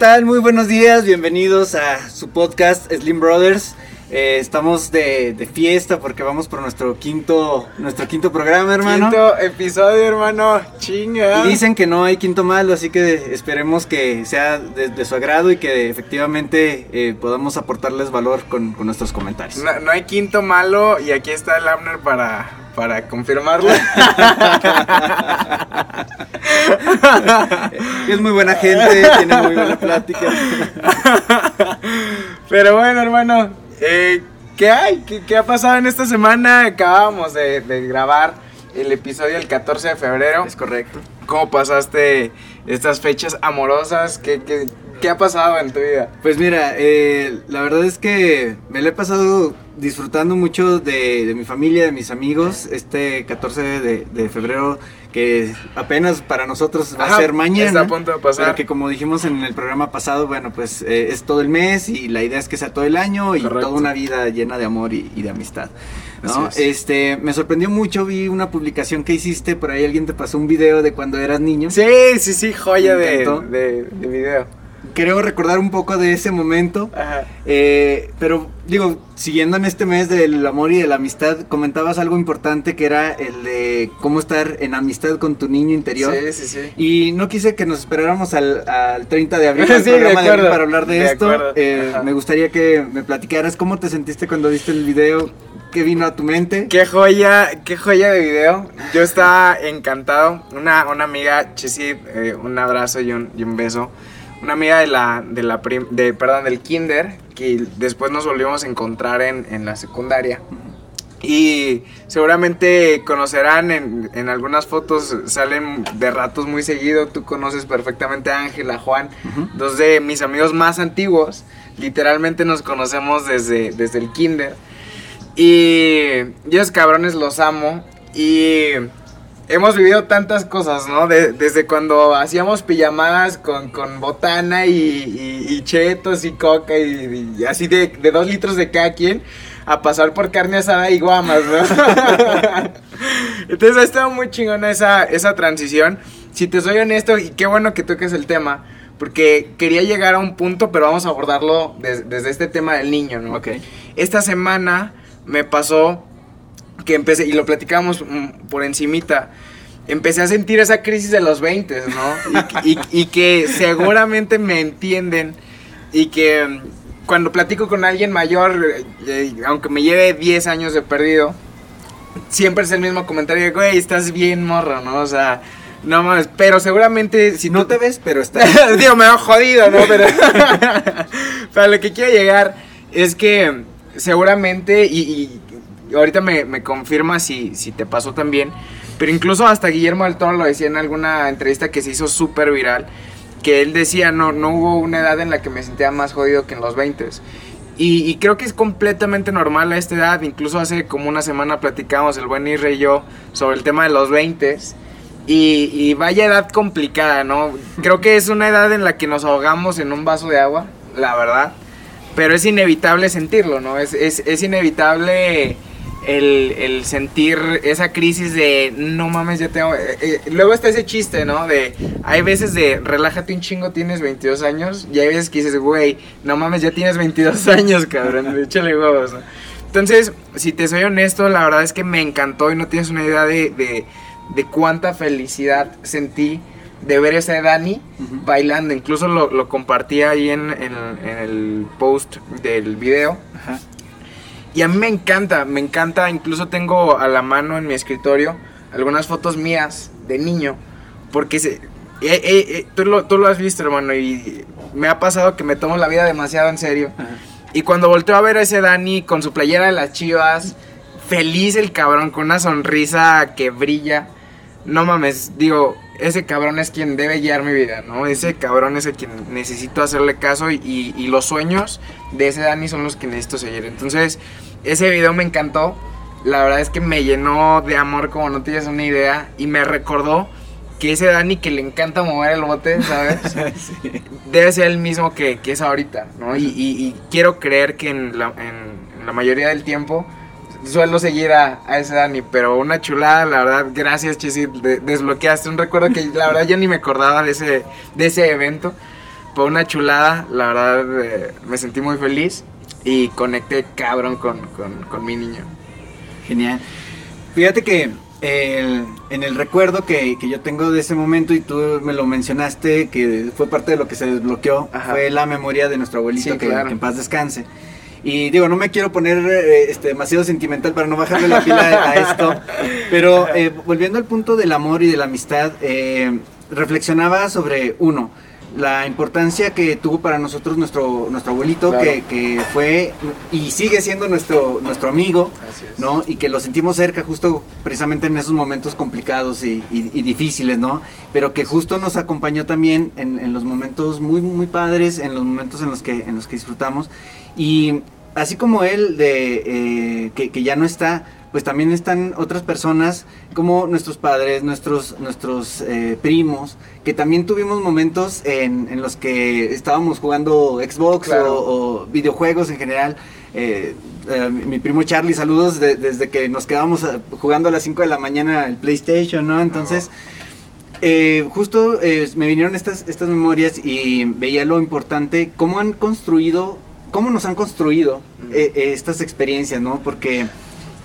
tal? Muy buenos días, bienvenidos a su podcast Slim Brothers. Eh, estamos de, de fiesta porque vamos por nuestro quinto, nuestro quinto programa, hermano. Quinto episodio, hermano. Chinga. Y dicen que no hay quinto malo, así que esperemos que sea de, de su agrado y que efectivamente eh, podamos aportarles valor con, con nuestros comentarios. No, no hay quinto malo y aquí está el Abner para, para confirmarlo. es muy buena gente, tiene muy buena plática. Pero bueno, hermano, eh, ¿qué hay? ¿Qué, qué ha pasado en esta semana? Acabamos de, de grabar el episodio el 14 de febrero. Es correcto. ¿Cómo pasaste estas fechas amorosas? ¿Qué, qué, qué ha pasado en tu vida? Pues mira, eh, la verdad es que me lo he pasado disfrutando mucho de, de mi familia, de mis amigos. Este 14 de, de febrero, que apenas para nosotros va Ajá, a ser mañana. está a punto de pasar. Pero que como dijimos en el programa pasado, bueno, pues eh, es todo el mes y la idea es que sea todo el año y Correcto. toda una vida llena de amor y, y de amistad. ¿no? Así es. Este, me sorprendió mucho, vi una publicación que hiciste, por ahí alguien te pasó un video de cuando eras niño. Sí, sí, sí, joya de, de, de video. Creo recordar un poco de ese momento. Ajá. Eh, pero digo, siguiendo en este mes del amor y de la amistad, comentabas algo importante que era el de cómo estar en amistad con tu niño interior. Sí, sí, sí. Y no quise que nos esperáramos al, al 30 de abril, al Sí, de programa de abril para hablar de, De esto. Eh, me gustaría que me platicaras cómo te sentiste cuando viste el video, qué vino a tu mente. Qué joya, qué joya de video. Yo estaba encantado. Una, una amiga, Chesi, eh, un abrazo y un, y un beso. Una amiga de la, de la prim- de, perdón, del kinder, que después nos volvimos a encontrar en, en la secundaria. Y seguramente conocerán en, en algunas fotos, salen de ratos muy seguido. Tú conoces perfectamente a Ángel, a Juan, dos de mis amigos más antiguos. Literalmente nos conocemos desde, desde el kinder. Y yo cabrones los amo. Y hemos vivido tantas cosas, ¿no? De- desde cuando hacíamos pijamadas con, con botana y, y- y chetos y coca y, y así de, de dos litros de cada quien. A pasar por carne asada y guamas, ¿no? Entonces ha estado muy chingona esa, esa transición. Si te soy honesto, y qué bueno que toques el tema, porque quería llegar a un punto, pero vamos a abordarlo des- desde este tema del niño, ¿no? Ok. Esta semana me pasó que empecé, y lo platicamos mm, por encimita, empecé a sentir esa crisis de los 20, ¿no? Y, y- y que seguramente me entienden y que mm, cuando platico con alguien mayor, eh, eh, aunque me lleve 10 años de perdido, siempre es el mismo comentario de, güey, estás bien morro, ¿no? O sea, no mames, pero seguramente si No tú- te ves, pero estás. Digo, me veo jodido, ¿no? Pero para lo que quiero llegar es que seguramente, y, y ahorita me, me confirma si, si te pasó también, pero incluso hasta Guillermo del Toro lo decía en alguna entrevista que se hizo súper viral, que él decía, no, no hubo una edad en la que me sentía más jodido que en los 20 y, y creo que es completamente normal a esta edad. Incluso hace como una semana platicamos el buen Isre y yo sobre el tema de los 20 y, y vaya edad complicada, ¿no? Creo que es una edad en la que nos ahogamos en un vaso de agua, la verdad. Pero es inevitable sentirlo, ¿no? Es, es, es inevitable el, el sentir esa crisis de no mames, ya tengo. eh, eh, luego está ese chiste, ¿no? De hay veces de relájate un chingo, tienes 22 años. Y hay veces que dices, güey, no mames, ya tienes 22 años, cabrón, échale huevos, ¿no? Entonces, si te soy honesto, la verdad es que me encantó y no tienes una idea de, de, de cuánta felicidad sentí de ver ese Dani bailando. Incluso lo, lo compartí ahí en, en- en el post del video. Ajá. Y a mí me encanta, me encanta. Incluso tengo a la mano en mi escritorio algunas fotos mías de niño. Porque se, eh, eh, eh, tú, lo, tú lo has visto, hermano. Y me ha pasado que me tomo la vida demasiado en serio. Ajá. Y cuando volteo a ver a ese Dani con su playera de las chivas, feliz el cabrón, con una sonrisa que brilla. No mames, digo, ese cabrón es quien debe guiar mi vida, ¿no? Ese cabrón es el quien necesito hacerle caso y, y- y los sueños de ese Dani son los que necesito seguir. Entonces, ese video me encantó. La verdad es que me llenó de amor como no tienes una idea y me recordó que ese Dani que le encanta mover el bote, ¿sabes? Sí. debe ser el mismo que, que es ahorita, ¿no? Y, y- y quiero creer que en la, en- en la mayoría del tiempo suelo seguir a, a ese Dani, pero una chulada, la verdad, gracias Chesi, de- desbloqueaste un recuerdo que la verdad yo ni me acordaba de ese, de ese evento, fue una chulada, la verdad eh, me sentí muy feliz y conecté cabrón con, con, con mi niño. Genial. Fíjate que el- en el recuerdo que, que yo tengo de ese momento y tú me lo mencionaste, que fue parte de lo que se desbloqueó, Ajá. fue la memoria de nuestro abuelito Sí, que, claro. que en paz descanse. Y digo, no me quiero poner eh, este, demasiado sentimental para no bajarle la pila a esto, pero eh, volviendo al punto del amor y de la amistad, eh, reflexionaba sobre uno, la importancia que tuvo para nosotros nuestro, nuestro abuelito, Claro. que, que fue y sigue siendo nuestro, nuestro amigo. ¿no? Y que lo sentimos cerca justo precisamente en esos momentos complicados y, y- y difíciles, ¿no? Pero que justo nos acompañó también en, en los momentos muy, muy padres, en los momentos en los que, en los que disfrutamos. Y así como él, de, eh, que, que ya no está, pues también están otras personas como nuestros padres, nuestros, nuestros eh, primos, que también tuvimos momentos en, en los que estábamos jugando Xbox Claro. o, o videojuegos en general. Eh, mi primo Charlie, saludos de- desde que nos quedábamos jugando a las 5 de la mañana el PlayStation, ¿no? Entonces, eh, justo eh, me vinieron estas, estas memorias y veía lo importante, cómo han construido, cómo nos han construido eh, eh, estas experiencias, ¿no? Porque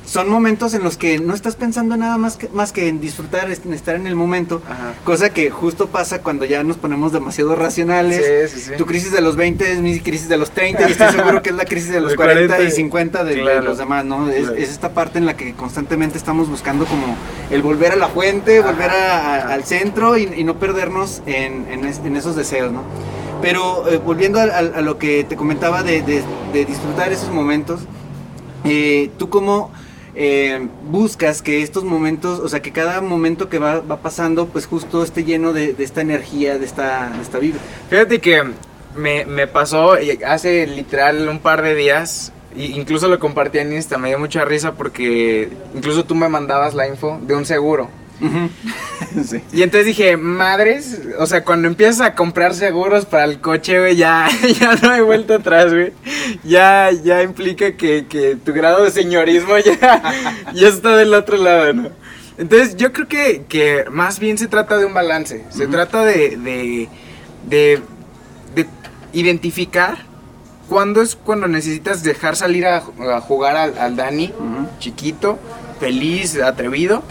son momentos en los que no estás pensando nada más que, más que en disfrutar, en estar en el momento. Ajá. Cosa que justo pasa cuando ya nos ponemos demasiado racionales. Sí, sí, sí. Tu crisis de los 20 es mi crisis de los 30 y estoy seguro que es la crisis de los De 40, 40 y 50 de, claro. los demás, ¿no? Es, Claro. es esta parte en la que constantemente estamos buscando como el volver a la fuente, Ajá, volver a- a- al centro y, y no perdernos en, en es- en esos deseos, ¿no? Pero eh, volviendo a, lo que te comentaba de, disfrutar esos momentos, eh, ¿tú cómo eh, buscas que estos momentos, o sea, que cada momento que va, pasando, pues justo esté lleno de, esta energía, de esta, de esta vibra? Fíjate que me, me pasó hace literal un par de días, incluso lo compartí en Insta, me dio mucha risa porque incluso tú me mandabas la info de un seguro. sí. Y entonces dije, madres, o sea, cuando empiezas a comprar seguros para el coche, güey, ya, ya no hay vuelta atrás, güey. Ya, ya implica que, que tu grado de señorismo ya, ya está del otro lado, ¿no? Entonces yo creo que, que más bien se trata de un balance. Se trata de, de, de, de identificar cuándo es cuando necesitas dejar salir a, a jugar al, al Dani chiquito, feliz, atrevido.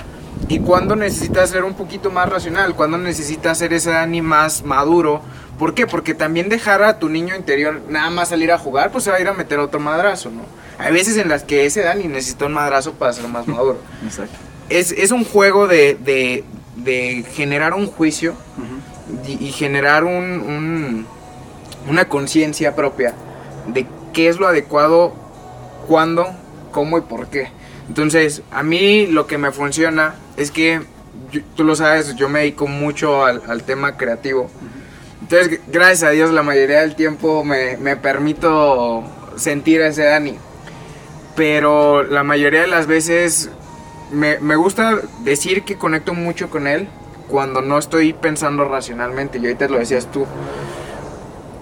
Y cuando necesitas ser un poquito más racional, cuando necesitas ser ese Dani más maduro. ¿Por qué? Porque también dejar a tu niño interior nada más salir a jugar, pues se va a ir a meter otro madrazo, ¿no? Hay veces en las que ese Dani necesita un madrazo para ser más maduro. Exacto. Es, es un juego de, de, de generar un juicio y generar un, un- una conciencia propia de qué es lo adecuado, cuándo, cómo y por qué. Entonces, a mí lo que me funciona es que, tú lo sabes, yo me dedico mucho al, al tema creativo. Entonces, gracias a Dios, la mayoría del tiempo me, me permito sentir a ese Dani. Pero la mayoría de las veces me, me gusta decir que conecto mucho con él cuando no estoy pensando racionalmente. Y ahorita lo decías tú.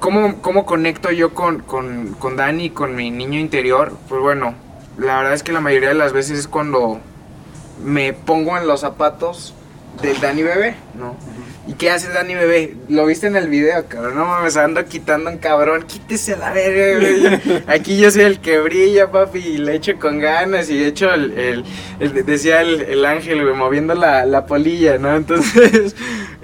¿Cómo, cómo conecto yo con, con, con Dani, con mi niño interior? Pues bueno, la verdad es que la mayoría de las veces es cuando me pongo en los zapatos del Dani bebé, ¿no? ¿Y qué hace Dani bebé? Lo viste en el video, cabrón. No mames, ando quitando un cabrón. Quítese la verga, güey. Aquí yo soy el que brilla, papi, y le echo con ganas. Y echo el. el- el- decía el, el ángel, güey, moviendo la, la polilla, ¿no? Entonces,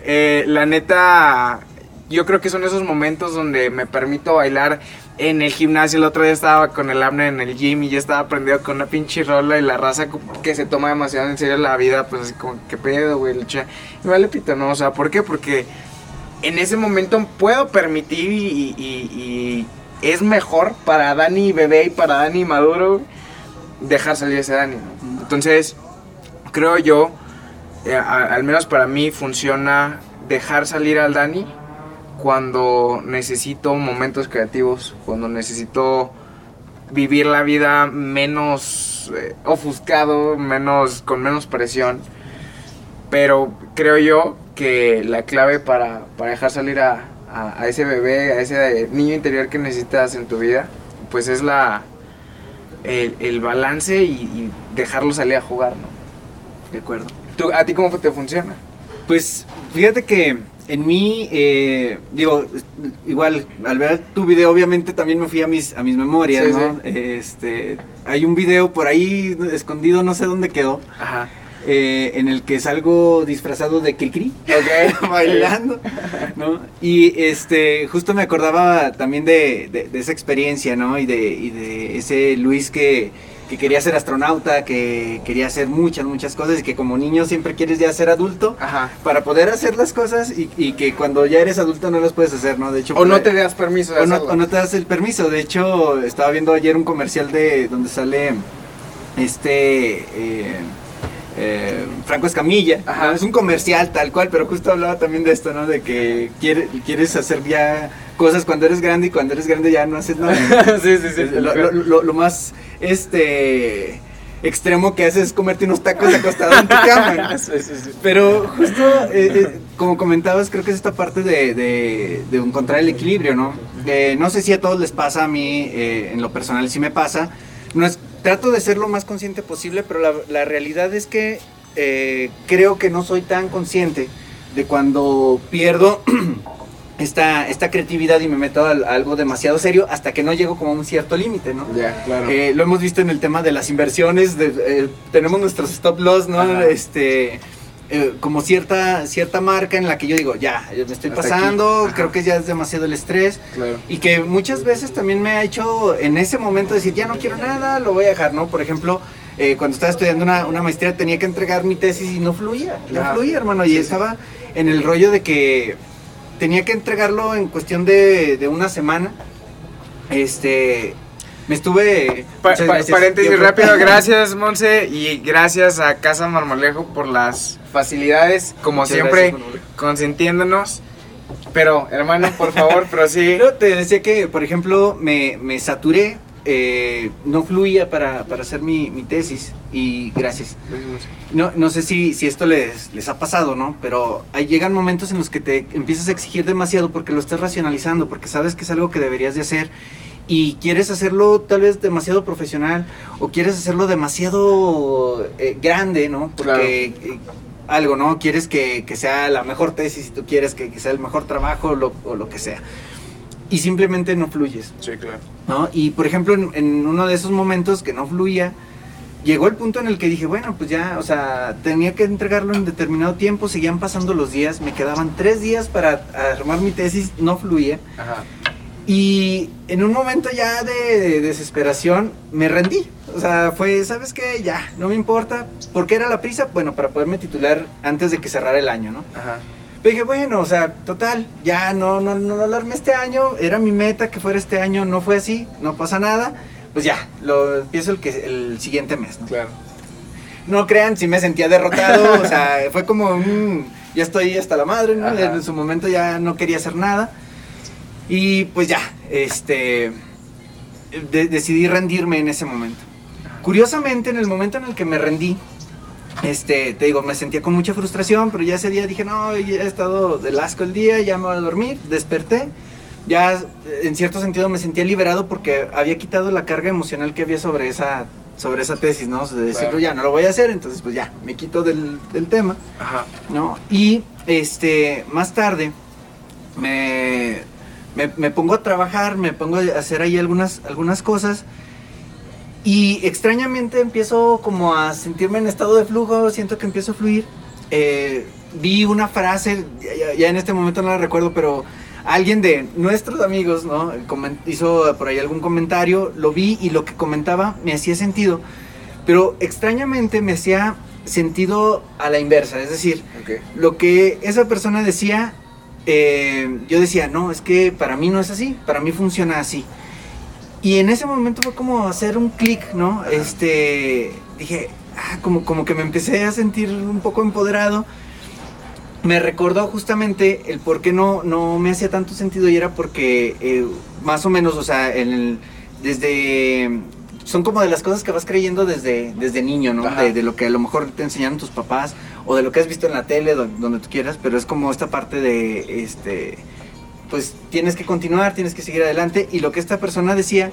eh, la neta. Yo creo que son esos momentos donde me permito bailar en el gimnasio. El otro día estaba con el Abner en el gym y yo estaba prendido con una pinche rola y la raza que se toma demasiado en serio la vida, pues así como, ¿qué pedo, güey? Le echa- Y vale pito, ¿no? O sea, ¿por qué? Porque en ese momento puedo permitir y, es mejor para Dani bebé y para Dani maduro dejar salir ese Dani. Entonces, creo yo, eh, al menos para mí funciona dejar salir al Dani cuando necesito momentos creativos, cuando necesito vivir la vida menos eh, ofuscado, menos con menos presión. Pero creo yo que la clave para, para dejar salir a, a- a ese bebé, a ese niño interior que necesitas en tu vida, pues es la el, el balance y, y dejarlo salir a jugar, ¿no? De acuerdo. ¿Tú- ¿A ti cómo te funciona? Pues fíjate que en mí, eh, digo, igual, al ver tu video, obviamente también me fui a mis, a mis memorias, Sí, ¿no? Este, hay un video por ahí escondido, no sé dónde quedó, Ajá. eh, en el que salgo disfrazado de Kikri, Ok. bailando, ¿no? Y este, justo me acordaba también de, de- de esa experiencia, ¿no? Y de, y de ese Luis que, que quería ser astronauta, que quería hacer muchas, muchas cosas y que como niño siempre quieres ya ser adulto Ajá. para poder hacer las cosas y, y que cuando ya eres adulto no las puedes hacer, ¿no? De hecho, O no te das permiso de o no, o no te das el permiso. De hecho, estaba viendo ayer un comercial de donde sale este eh, eh, Franco Escamilla. Ajá. ¿no? Es un comercial tal cual, pero justo hablaba también de esto, ¿no? De que quiere- quieres hacer ya cosas cuando eres grande y cuando eres grande ya no haces nada. sí, sí, sí. Lo, lo- lo- lo más este extremo que haces es comerte unos tacos acostado en tu cama. Sí, sí, sí. Pero justo, eh, eh, como comentabas, creo que es esta parte de, de- de encontrar el equilibrio, ¿no? Eh, no sé si a todos les pasa, a mí en lo personal sí me pasa. No es, trato de ser lo más consciente posible, pero la, la realidad es que creo que no soy tan consciente de cuando pierdo esta, esta creatividad y me meto a, a algo demasiado serio hasta que no llego como a un cierto límite, ¿no? Ya, claro. Eh, lo hemos visto en el tema de las inversiones, de- eh, tenemos nuestros stop loss, ¿no? Ajá. Este, eh, como cierta, cierta marca en la que yo digo, ya, me estoy Hasta pasando, creo que ya es demasiado el estrés. claro. Y que muchas veces también me ha hecho en ese momento decir, ya no quiero nada, lo voy a dejar, ¿no? Por ejemplo, eh, cuando estaba estudiando una, una maestría tenía que entregar mi tesis y no fluía, no fluía, hermano. Y estaba en el rollo de que tenía que entregarlo en cuestión de, de una semana. Este, me estuve... Pa- pa- paréntesis Yo- rápido, gracias Monse y gracias a Casa Marmolejo por las facilidades, como Muchas siempre, gracias, consintiéndonos. Pero, hermano, por favor, prosigue. Pero te decía que, por ejemplo, me, me saturé, eh, no fluía para, para hacer mi, mi tesis y gracias. No, no sé si, si esto les, les ha pasado, ¿no? Pero ahí llegan momentos en los que te empiezas a exigir demasiado porque lo estás racionalizando, porque sabes que es algo que deberías de hacer y quieres hacerlo tal vez demasiado profesional o quieres hacerlo demasiado eh, grande, ¿no? Porque eh, algo, ¿no? Quieres que, que sea la mejor tesis, si tú quieres que, que sea el mejor trabajo lo- o lo que sea. Y simplemente no fluyes. Sí, claro. ¿no? Y por ejemplo, en, en uno de esos momentos que no fluía, llegó el punto en el que dije, bueno, pues ya, o sea, tenía que entregarlo en determinado tiempo, seguían pasando los días, me quedaban tres días para armar mi tesis, no fluía. Ajá. Y en un momento ya de, de desesperación me rendí. O sea, fue, ¿sabes qué? Ya, no me importa. ¿Por qué era la prisa? Bueno, para poderme titular antes de que cerrara el año, ¿no? Ajá. Pero dije, bueno, o sea, total, ya no, no, no lo armé este año, era mi meta que fuera este año, no fue así, no pasa nada, pues ya, lo empiezo el, que, el siguiente mes, ¿no? Claro. No crean, si me sentía derrotado, o sea, fue como ya estoy hasta la madre, ¿no? Ajá. En su momento ya no quería hacer nada. Y pues ya, este, de- decidí rendirme en ese momento. Curiosamente, en el momento en el que me rendí, este, te digo, me sentía con mucha frustración, pero ya ese día dije, no, ya he estado del asco el día, ya me voy a dormir, desperté. Ya en cierto sentido me sentía liberado porque había quitado la carga emocional que había sobre esa, sobre esa tesis, ¿no? De decirlo, Claro. ya no lo voy a hacer, entonces pues ya, me quito del, del tema. Ajá. ¿no? Y este, más tarde me, me, me pongo a trabajar, me pongo a hacer ahí algunas, algunas cosas y extrañamente empiezo como a sentirme en estado de flujo, siento que empiezo a fluir. Eh, vi una frase, ya, en este momento no la recuerdo, pero alguien de nuestros amigos, ¿no? Hizo por ahí algún comentario, lo vi y lo que comentaba me hacía sentido, pero extrañamente me hacía sentido a la inversa, es decir, lo que esa persona decía, eh, yo decía, no, es que para mí no es así, para mí funciona así. Y en ese momento fue como hacer un clic, ¿no? Este, dije, ah, como, como que me empecé a sentir un poco empoderado. Me recordó justamente el por qué no, no me hacía tanto sentido y era porque eh, más o menos, o sea, en el- desde... Son como de las cosas que vas creyendo desde, desde niño, ¿no? De lo que a lo mejor te enseñaron tus papás o de lo que has visto en la tele, donde, donde tú quieras, pero es como esta parte de, este, pues tienes que continuar, tienes que seguir adelante. Y lo que esta persona decía,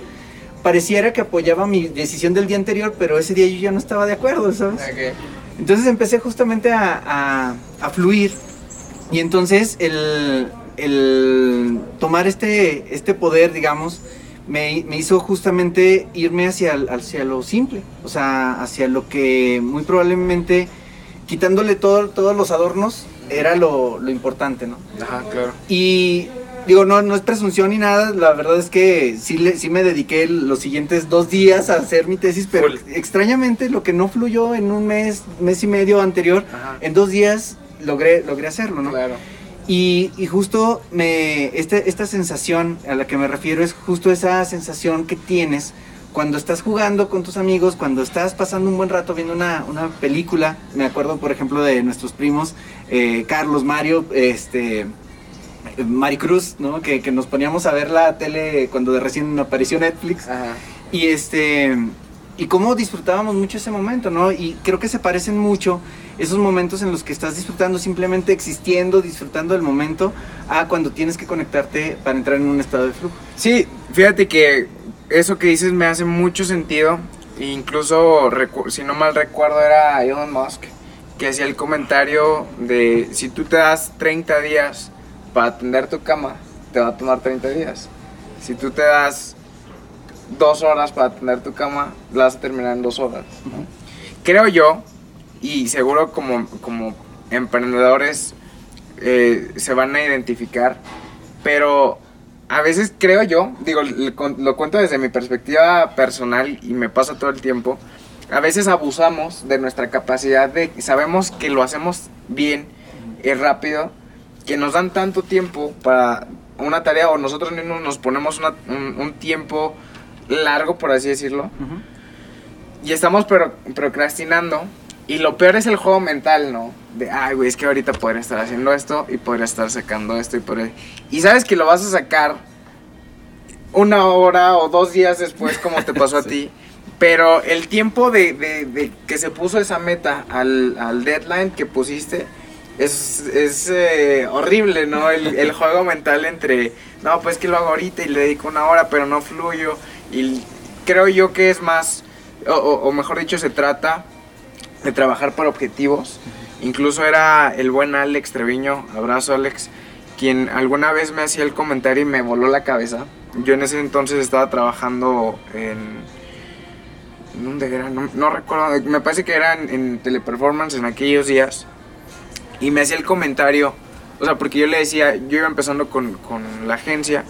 pareciera que apoyaba mi decisión del día anterior, pero ese día yo ya no estaba de acuerdo, ¿sabes? Entonces empecé justamente a, a- a fluir Y entonces el, el tomar este, este poder, digamos, me, me, hizo justamente irme hacia, hacia lo simple, o sea, hacia lo que muy probablemente, quitándole todo, todos los adornos, era lo, lo importante, ¿no? Ajá, claro. Y digo, no, no es presunción ni nada, la verdad es que sí, le, sí me dediqué los siguientes dos días a hacer mi tesis, pero extrañamente lo que no fluyó en un mes, mes y medio anterior, Ajá. en dos días logré, logré hacerlo, ¿no? Claro. Y, y, justo me, este, esta sensación a la que me refiero es justo esa sensación que tienes cuando estás jugando con tus amigos, cuando estás pasando un buen rato viendo una, una película. Me acuerdo, por ejemplo, de nuestros primos, eh, Carlos, Mario, este, Maricruz, ¿no? Que, que, nos poníamos a ver la tele cuando recién apareció Netflix. Ajá. Y este y cómo disfrutábamos mucho ese momento, ¿no? Y creo que se parecen mucho esos momentos en los que estás disfrutando, simplemente existiendo, disfrutando del momento, a cuando tienes que conectarte para entrar en un estado de flujo. Sí, fíjate que eso que dices me hace mucho sentido. Incluso, si no mal recuerdo, era Elon Musk que hacía el comentario de si tú te das 30 días para atender tu cama, te va a tomar 30 días. Si tú te das dos horas para atender tu cama, la vas a terminar en dos horas. ¿no? Creo yo, y seguro como, como emprendedores eh, se van a identificar, pero a veces creo yo, digo, lo cuento desde mi perspectiva personal y me pasa todo el tiempo, a veces abusamos de nuestra capacidad de, sabemos que lo hacemos bien y rápido, que nos dan tanto tiempo para una tarea o nosotros mismos nos ponemos una, un, un tiempo largo, por así decirlo. Uh -huh. Y estamos pro procrastinando. Y lo peor es el juego mental, ¿no? De, ay, güey, es que ahorita podría estar haciendo esto y podría estar sacando esto y por Y sabes que lo vas a sacar una hora o dos días después, como te pasó a ti. Pero el tiempo de, de, de, que se puso esa meta al, al deadline que pusiste es, es eh, horrible, ¿no? El, el, juego mental entre, no, pues que lo hago ahorita y le dedico una hora, pero no fluyo. Y creo yo que es más, o, mejor dicho, se trata de trabajar por objetivos. Incluso era el buen Alex Treviño, abrazo Alex, quien alguna vez me hacía el comentario y me voló la cabeza. Yo en ese entonces estaba trabajando en... ¿Dónde era? No, recuerdo, me parece que era en Teleperformance en aquellos días. Y me hacía el comentario, o sea, porque yo le decía, yo iba empezando con, con la agencia,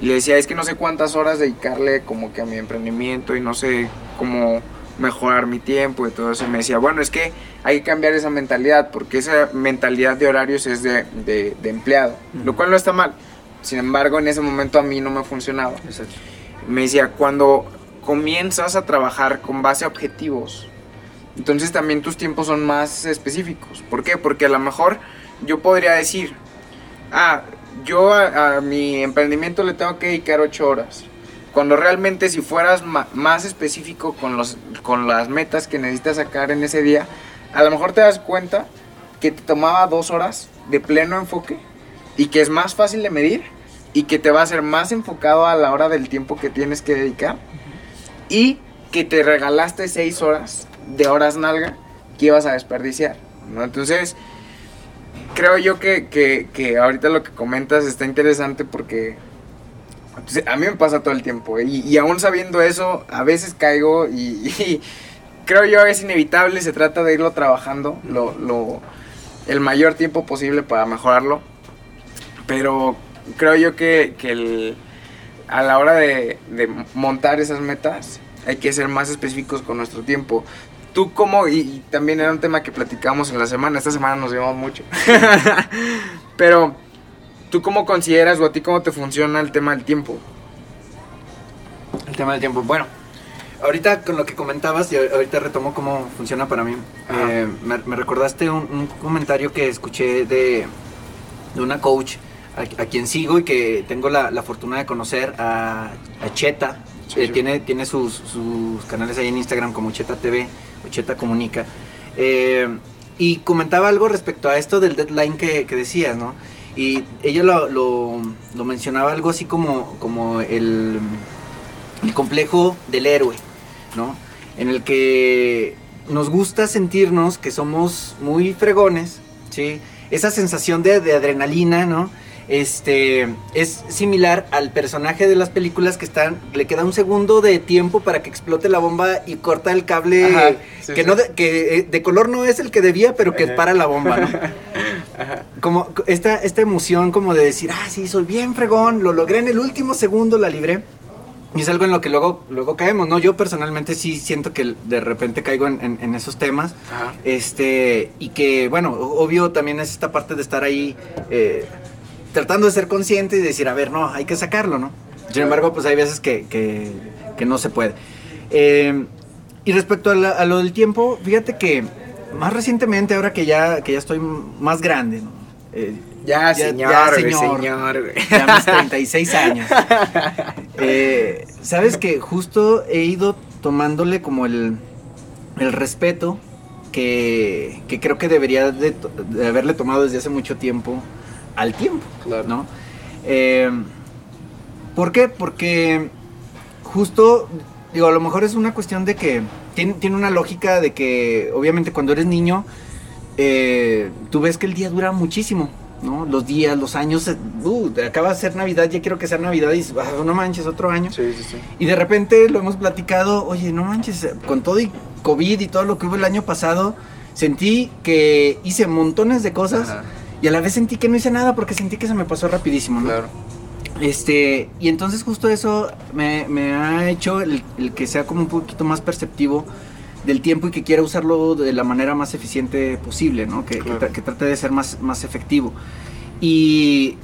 y le decía, es que no sé cuántas horas dedicarle como que a mi emprendimiento y no sé cómo mejorar mi tiempo y todo eso. Y me decía, bueno, es que hay que cambiar esa mentalidad, porque esa mentalidad de horarios es de, de, de empleado, uh -huh. lo cual no está mal. Sin embargo, en ese momento a mí no me funcionaba. Exacto. Me decía, cuando comienzas a trabajar con base a objetivos, entonces también tus tiempos son más específicos. ¿Por qué? Porque a lo mejor yo podría decir, ah, yo a, mi emprendimiento le tengo que dedicar 8 horas. Cuando realmente si fueras más específico con, los, con las metas que necesitas sacar en ese día, a lo mejor te das cuenta que te tomaba dos horas de pleno enfoque y que es más fácil de medir y que te va a ser más enfocado a la hora del tiempo que tienes que dedicar y que te regalaste seis horas de horas nalga que ibas a desperdiciar. ¿no? Entonces, creo yo que, que, que ahorita lo que comentas está interesante porque a mí me pasa todo el tiempo ¿eh? y, y, aún sabiendo eso, a veces caigo y, y, creo yo es inevitable, se trata de irlo trabajando lo, lo, el mayor tiempo posible para mejorarlo, pero creo yo que, que el, a la hora de, de, montar esas metas hay que ser más específicos con nuestro tiempo. Tú como, y, y también era un tema que platicamos en la semana, esta semana nos llevamos mucho, pero ¿Tú cómo consideras o a ti cómo te funciona el tema del tiempo? El tema del tiempo, bueno, ahorita con lo que comentabas y ahorita retomo cómo funciona para mí, eh, me, me, recordaste un, un, comentario que escuché de, de una coach a, a, quien sigo y que tengo la, la fortuna de conocer, a, a Cheta, sí, eh, sí. tiene, tiene sus, sus, canales ahí en Instagram como Cheta TV Cheta Comunica. Eh, y comentaba algo respecto a esto del deadline que, que decías, ¿no? Y ella lo, lo, lo, mencionaba algo así como, como el, el, complejo del héroe, ¿no? En el que nos gusta sentirnos que somos muy fregones, ¿sí? esa sensación de, de adrenalina, ¿no? Este es similar al personaje de las películas que están le queda un segundo de tiempo para que explote la bomba y corta el cable Ajá, sí, que sí. no de, que eh, de color no es el que debía, pero que Ajá. para la bomba, ¿no? Ajá. como esta, esta emoción como de decir, ah, sí, soy bien fregón, lo logré en el último segundo, la libré. Y es algo en lo que luego, luego caemos, ¿no? Yo personalmente sí siento que de repente caigo en, en- en esos temas. Ajá. Este, y que, bueno, obvio también es esta parte de estar ahí eh, tratando de ser consciente y decir, a ver, no, hay que sacarlo, ¿no? Sin embargo, pues hay veces que, que- que no se puede. Eh, y respecto a, la- a lo del tiempo, fíjate que más recientemente, ahora que ya, que ya estoy más grande, ¿no? Eh, Ya, Ya- señor, ya, señor. señor, güey. ya mis 36 años. Eh, Sabes que justo he ido tomándole como el, el respeto que, que creo que debería de haberle tomado desde hace mucho tiempo al tiempo, Claro. ¿no? Eh, ¿Por qué? Porque justo, digo, a lo mejor es una cuestión de que tiene, tiene una lógica de que obviamente cuando eres niño, eh, tú ves que el día dura muchísimo, ¿no? Los días, los años, uh, acaba de ser Navidad, ya quiero que sea Navidad y "Ah, no manches, otro año. Sí, sí, sí. Y de repente lo hemos platicado, oye, no manches, con todo y COVID y todo lo que hubo el año pasado, sentí que hice montones de cosas Ajá. Y a la vez sentí que no hice nada porque sentí que se me pasó rapidísimo, ¿no? Claro. Este, y entonces justo eso me, me ha hecho el, el que sea como un poquito más perceptivo del tiempo y que quiera usarlo de la manera más eficiente posible, ¿no? Que, que Claro. tra- que trate de ser más, más efectivo. Y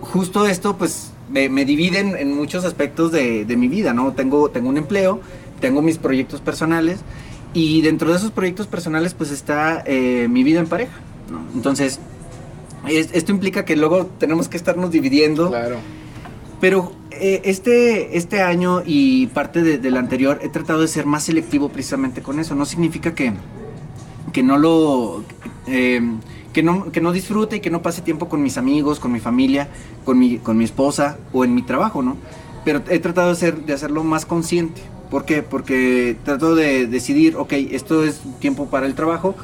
justo esto, pues, me, me divide en, muchos aspectos de, de mi vida, ¿no? Tengo, tengo un empleo, tengo mis proyectos personales y dentro de esos proyectos personales, pues, está eh, mi vida en pareja, ¿no? Entonces, es- esto implica que luego tenemos que estarnos dividiendo. Claro. Pero eh, este, este año y parte de- del anterior he tratado de ser más selectivo precisamente con eso. No significa que, que no lo... eh, que no, que no disfrute y que no pase tiempo con mis amigos, con mi familia, con mi, con mi esposa o en mi trabajo, ¿no? Pero he tratado de, hacer, de hacerlo más consciente. ¿Por qué? Porque trato de decidir, ok, esto es tiempo para el trabajo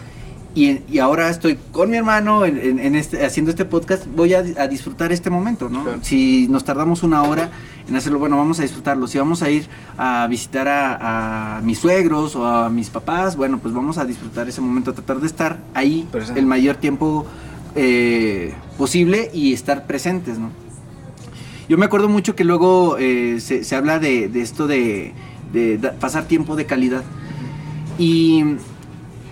y, y ahora estoy con mi hermano en, en- en este, haciendo este podcast, voy a, a disfrutar este momento, ¿no? Claro. Si nos tardamos una hora en hacerlo, bueno, vamos a disfrutarlo. Si vamos a ir a visitar a, a mis suegros o a mis papás, bueno, pues vamos a disfrutar ese momento, tratar de estar ahí Presente. el mayor tiempo eh, posible y estar presentes, ¿no? Yo me acuerdo mucho que luego eh, se, se habla de, de esto de, pasar tiempo de calidad. Y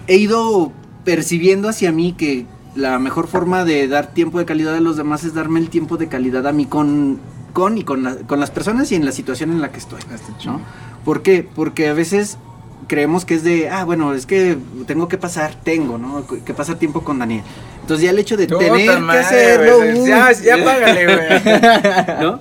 he ido percibiendo hacia mí que la mejor forma de dar tiempo de calidad a los demás es darme el tiempo de calidad a mí con, con y con, la- con las personas y en la situación en la que estoy. ¿no? ¿Por qué? Porque a veces creemos que es de, ah, bueno, es que tengo que pasar, tengo, ¿no? Que pasar tiempo con Daniel. Entonces ya el hecho de Puta tener que madre, hacerlo... Ya, ya págale, güey. ¿no?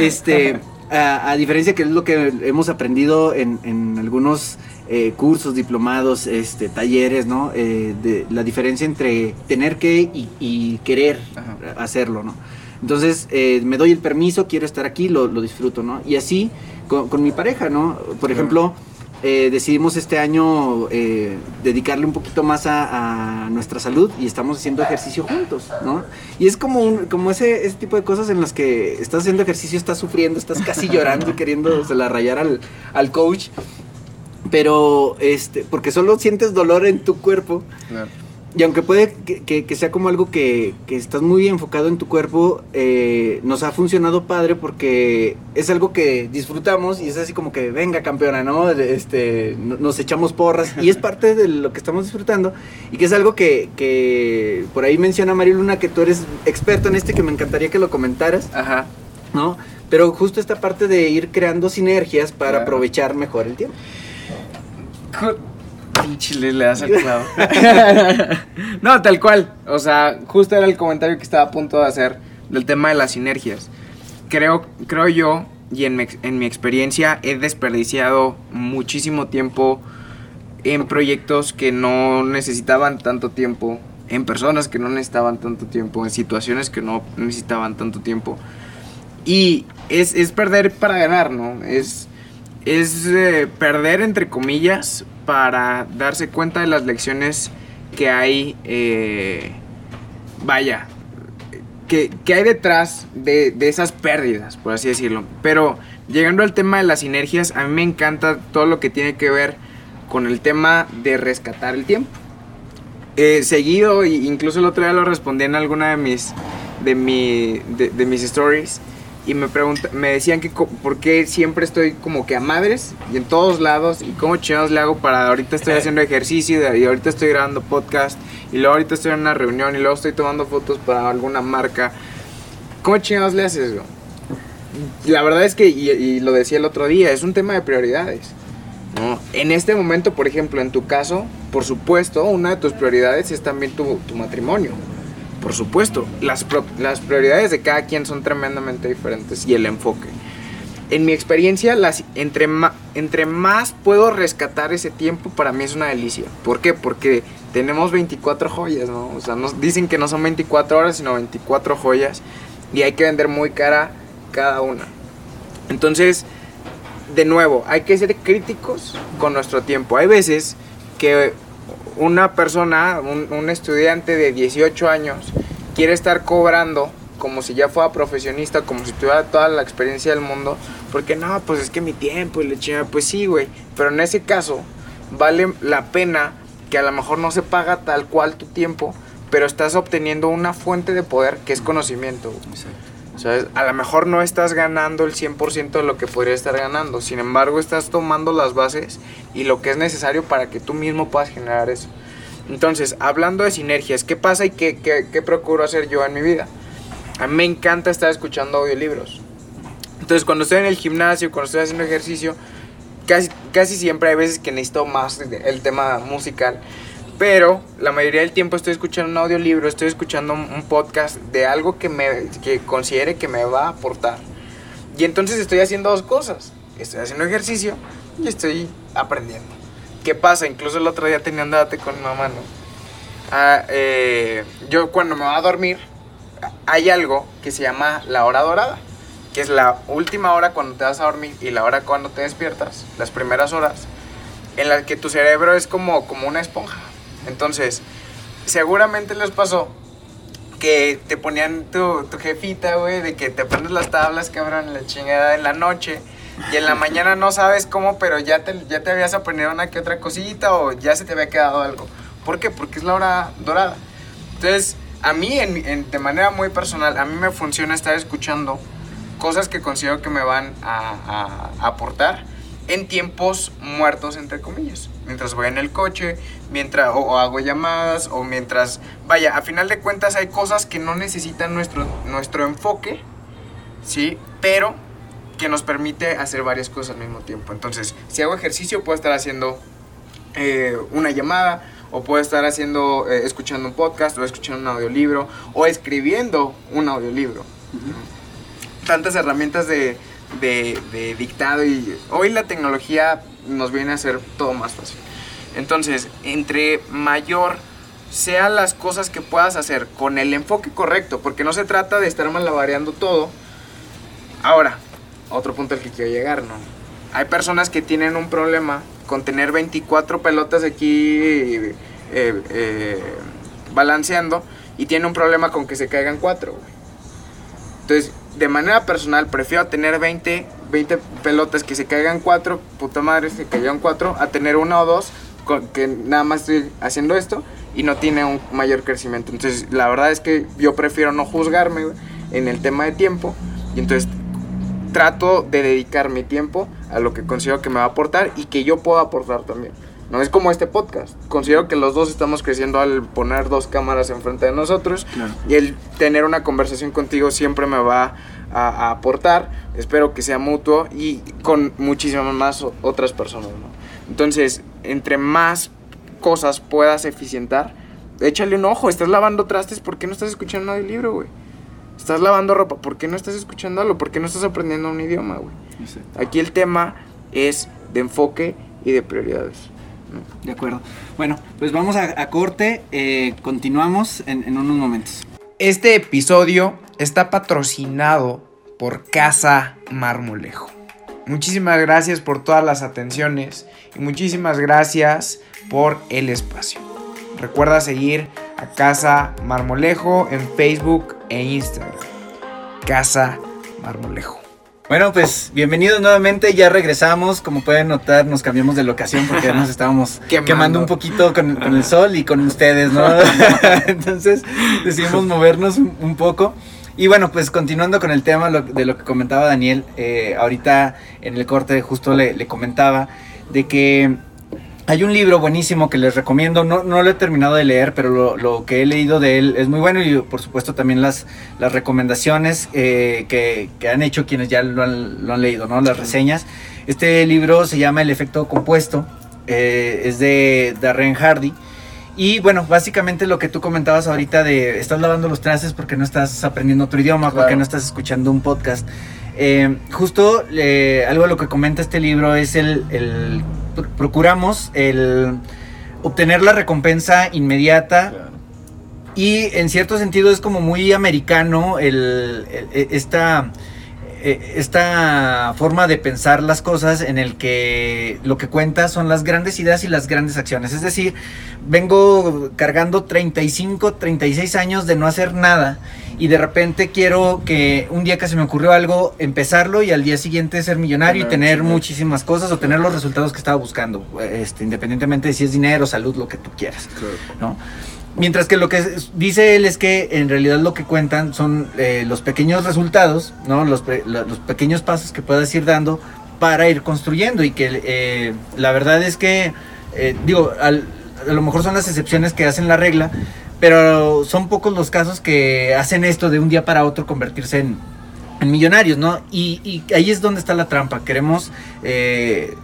Este, a, a diferencia que es lo que hemos aprendido en, en algunos eh, cursos, diplomados, este, talleres, ¿no? Eh, de la diferencia entre tener que y, y querer Ajá. hacerlo, ¿no? Entonces, eh, me doy el permiso, quiero estar aquí, lo, lo disfruto, ¿no? Y así con, con mi pareja, ¿no? Por ejemplo, eh, decidimos este año eh, dedicarle un poquito más a, a nuestra salud y estamos haciendo ejercicio juntos, ¿no? Y es como, un, como ese, ese tipo de cosas en las que estás haciendo ejercicio, estás sufriendo, estás casi llorando y queriendo se la rayar al, al coach, pero este, porque solo sientes dolor en tu cuerpo Claro. y aunque puede que, que- que sea como algo que, que estás muy enfocado en tu cuerpo, eh, nos ha funcionado padre porque es algo que disfrutamos y es así como que venga campeona, ¿no? Este, no- nos echamos porras y es parte de lo que estamos disfrutando y que es algo que, que por ahí menciona María Luna que tú eres experto en este que me encantaría que lo comentaras, Ajá. ¿no? Pero justo esta parte de ir creando sinergias para Claro. aprovechar mejor el tiempo. Pinche le, das al clavo. no, tal cual. O sea, justo era el comentario que estaba a punto de hacer del tema de las sinergias. Creo, creo yo, y en mi, en mi experiencia, he desperdiciado muchísimo tiempo en proyectos que no necesitaban tanto tiempo, en personas que no necesitaban tanto tiempo, en situaciones que no necesitaban tanto tiempo. Y es, es perder para ganar, ¿no? Es, es eh, perder entre comillas para darse cuenta de las lecciones que hay eh, vaya, ¿qué, hay detrás de, de, esas pérdidas, por así decirlo? Pero llegando al tema de las sinergias, a mí me encanta todo lo que tiene que ver con el tema de rescatar el tiempo. Eh, seguido, incluso el otro día lo respondí en alguna de mis, de, mi, de, mis stories, y me, me decían que por qué siempre estoy como que a madres y en todos lados, y cómo chingados le hago para ahorita estoy haciendo ejercicio, y ahorita estoy grabando podcast, y luego ahorita estoy en una reunión, y luego estoy tomando fotos para alguna marca. ¿Cómo chingados le haces? La verdad es que, y, lo decía el otro día, es un tema de prioridades. ¿no? En este momento, por ejemplo, en tu caso, por supuesto, una de tus prioridades es también tu, tu matrimonio. Por supuesto, las, las prioridades de cada quien son tremendamente diferentes y el enfoque. En mi experiencia, las, entre, entre más puedo rescatar ese tiempo, para mí es una delicia. ¿Por qué? Porque tenemos 24 joyas, ¿no? O sea, nos dicen que no son 24 horas, sino 24 joyas. Y hay que vender muy cara cada una. Entonces, de nuevo, hay que ser críticos con nuestro tiempo. Hay veces que una persona, un, estudiante de 18 años, quiere estar cobrando como si ya fuera profesionista, como si tuviera toda la experiencia del mundo, porque no, pues es que mi tiempo y le chinga, pues sí, güey, pero en ese caso vale la pena que a lo mejor no se paga tal cual tu tiempo, pero estás obteniendo una fuente de poder que es conocimiento. O sea, a lo mejor no estás ganando el 100% de lo que podría estar ganando, sin embargo estás tomando las bases y lo que es necesario para que tú mismo puedas generar eso. Entonces, hablando de sinergias, ¿qué pasa y qué, qué, procuro hacer yo en mi vida? A mí me encanta estar escuchando audiolibros. Entonces, cuando estoy en el gimnasio, cuando estoy haciendo ejercicio, casi, casi siempre hay veces que necesito más el tema musical. Pero la mayoría del tiempo estoy escuchando un audiolibro, estoy escuchando un podcast de algo que, me, que considere que me va a aportar. Y entonces estoy haciendo dos cosas. Estoy haciendo ejercicio y estoy aprendiendo. ¿Qué pasa? Incluso el otro día tenía un debate con mi mamá, ¿no? Ah, eh, yo cuando me voy a dormir, hay algo que se llama la hora dorada, que es la última hora cuando te vas a dormir y la hora cuando te despiertas, las primeras horas, en las que tu cerebro es como, como una esponja entonces, seguramente les pasó que te ponían tu, tu jefita, güey, de que te prendes las tablas, cabrón, la chingada en la noche. Y en la mañana no sabes cómo, pero ya te, ya te habías aprendido una que otra cosita o ya se te había quedado algo. ¿Por qué? Porque es la hora dorada. Entonces, a mí, en, de manera muy personal, a mí me funciona estar escuchando cosas que considero que me van a, a aportar en tiempos muertos, entre comillas. Mientras voy en el coche, mientras o, hago llamadas, o mientras... Vaya, a final de cuentas hay cosas que no necesitan nuestro, nuestro enfoque, ¿sí? Pero que nos permite hacer varias cosas al mismo tiempo. Entonces, si hago ejercicio, puedo estar haciendo eh, una llamada, o puedo estar haciendo, eh, escuchando un podcast, o escuchando un audiolibro, o escribiendo un audiolibro. Tantas herramientas de, de, dictado y hoy la tecnología nos viene a hacer todo más fácil. Entonces, entre mayor sean las cosas que puedas hacer con el enfoque correcto, porque no se trata de estar malabareando todo. Ahora, otro punto al que quiero llegar, ¿no? Hay personas que tienen un problema con tener 24 pelotas aquí eh, eh, balanceando y tienen un problema con que se caigan 4, Entonces, de manera personal prefiero tener 20, 20 pelotas que se caigan 4, puta madre, se caigan 4, a tener una o dos con, que nada más estoy haciendo esto y no tiene un mayor crecimiento. Entonces, la verdad es que yo prefiero no juzgarme en el tema de tiempo y entonces trato de dedicar mi tiempo a lo que considero que me va a aportar y que yo puedo aportar también. No es como este podcast. Considero que los dos estamos creciendo al poner dos cámaras enfrente de nosotros y el tener una conversación contigo siempre me va a, aportar. Espero que sea mutuo y con muchísimas más otras personas. Entonces, entre más cosas puedas eficientar, échale un ojo. Estás lavando trastes, ¿por qué no estás escuchando el libro, güey? Estás lavando ropa, ¿por qué no estás escuchando algo? ¿Por qué no estás aprendiendo un idioma, güey? Aquí el tema es de enfoque y de prioridades. De acuerdo. Bueno, pues vamos a, corte. Eh, continuamos en, en unos momentos. Este episodio está patrocinado por Casa Marmolejo. Muchísimas gracias por todas las atenciones y muchísimas gracias por el espacio. Recuerda seguir a Casa Marmolejo en Facebook e Instagram. Casa Marmolejo. Bueno, pues bienvenidos nuevamente, ya regresamos, como pueden notar nos cambiamos de locación porque nos estábamos quemando. un poquito con, el sol y con ustedes, ¿no? Entonces decidimos movernos un, poco. Y bueno, pues continuando con el tema de lo que comentaba Daniel, eh, ahorita en el corte justo le comentaba de que hay un libro buenísimo que les recomiendo, no, no lo he terminado de leer, pero lo, que he leído de él es muy bueno y por supuesto también las, las recomendaciones eh, que, han hecho quienes ya lo han, leído, ¿no? las reseñas. Este libro se llama El efecto compuesto, eh, es de Darren Hardy. Y bueno, básicamente lo que tú comentabas ahorita de estás lavando los trastes porque no estás aprendiendo otro idioma, porque no estás escuchando un podcast. Eh, justo algo de lo que comenta este libro es el procuramos el obtener la recompensa inmediata. Y en cierto sentido es como muy americano el, e, esta, esta forma de pensar las cosas en el que lo que cuenta son las grandes ideas y las grandes acciones. Es decir, vengo cargando 35, 36 años de no hacer nada y de repente quiero que un día que se me ocurrió algo, empezarlo y al día siguiente ser millonario y tener muchísimas cosas o tener los resultados que estaba buscando, este, independientemente de si es dinero, salud, lo que tú quieras. ¿no? Mientras que lo que dice él es que en realidad lo que cuentan son eh, los pequeños resultados, ¿no? los, los pequeños pasos que puedas ir dando para ir construyendo y que eh, la verdad es que, eh, digo, a lo mejor son las excepciones que hacen la regla, pero son pocos los casos que hacen esto de un día para otro convertirse en, millonarios, ¿no? Y, ahí es donde está la trampa. Queremos eh,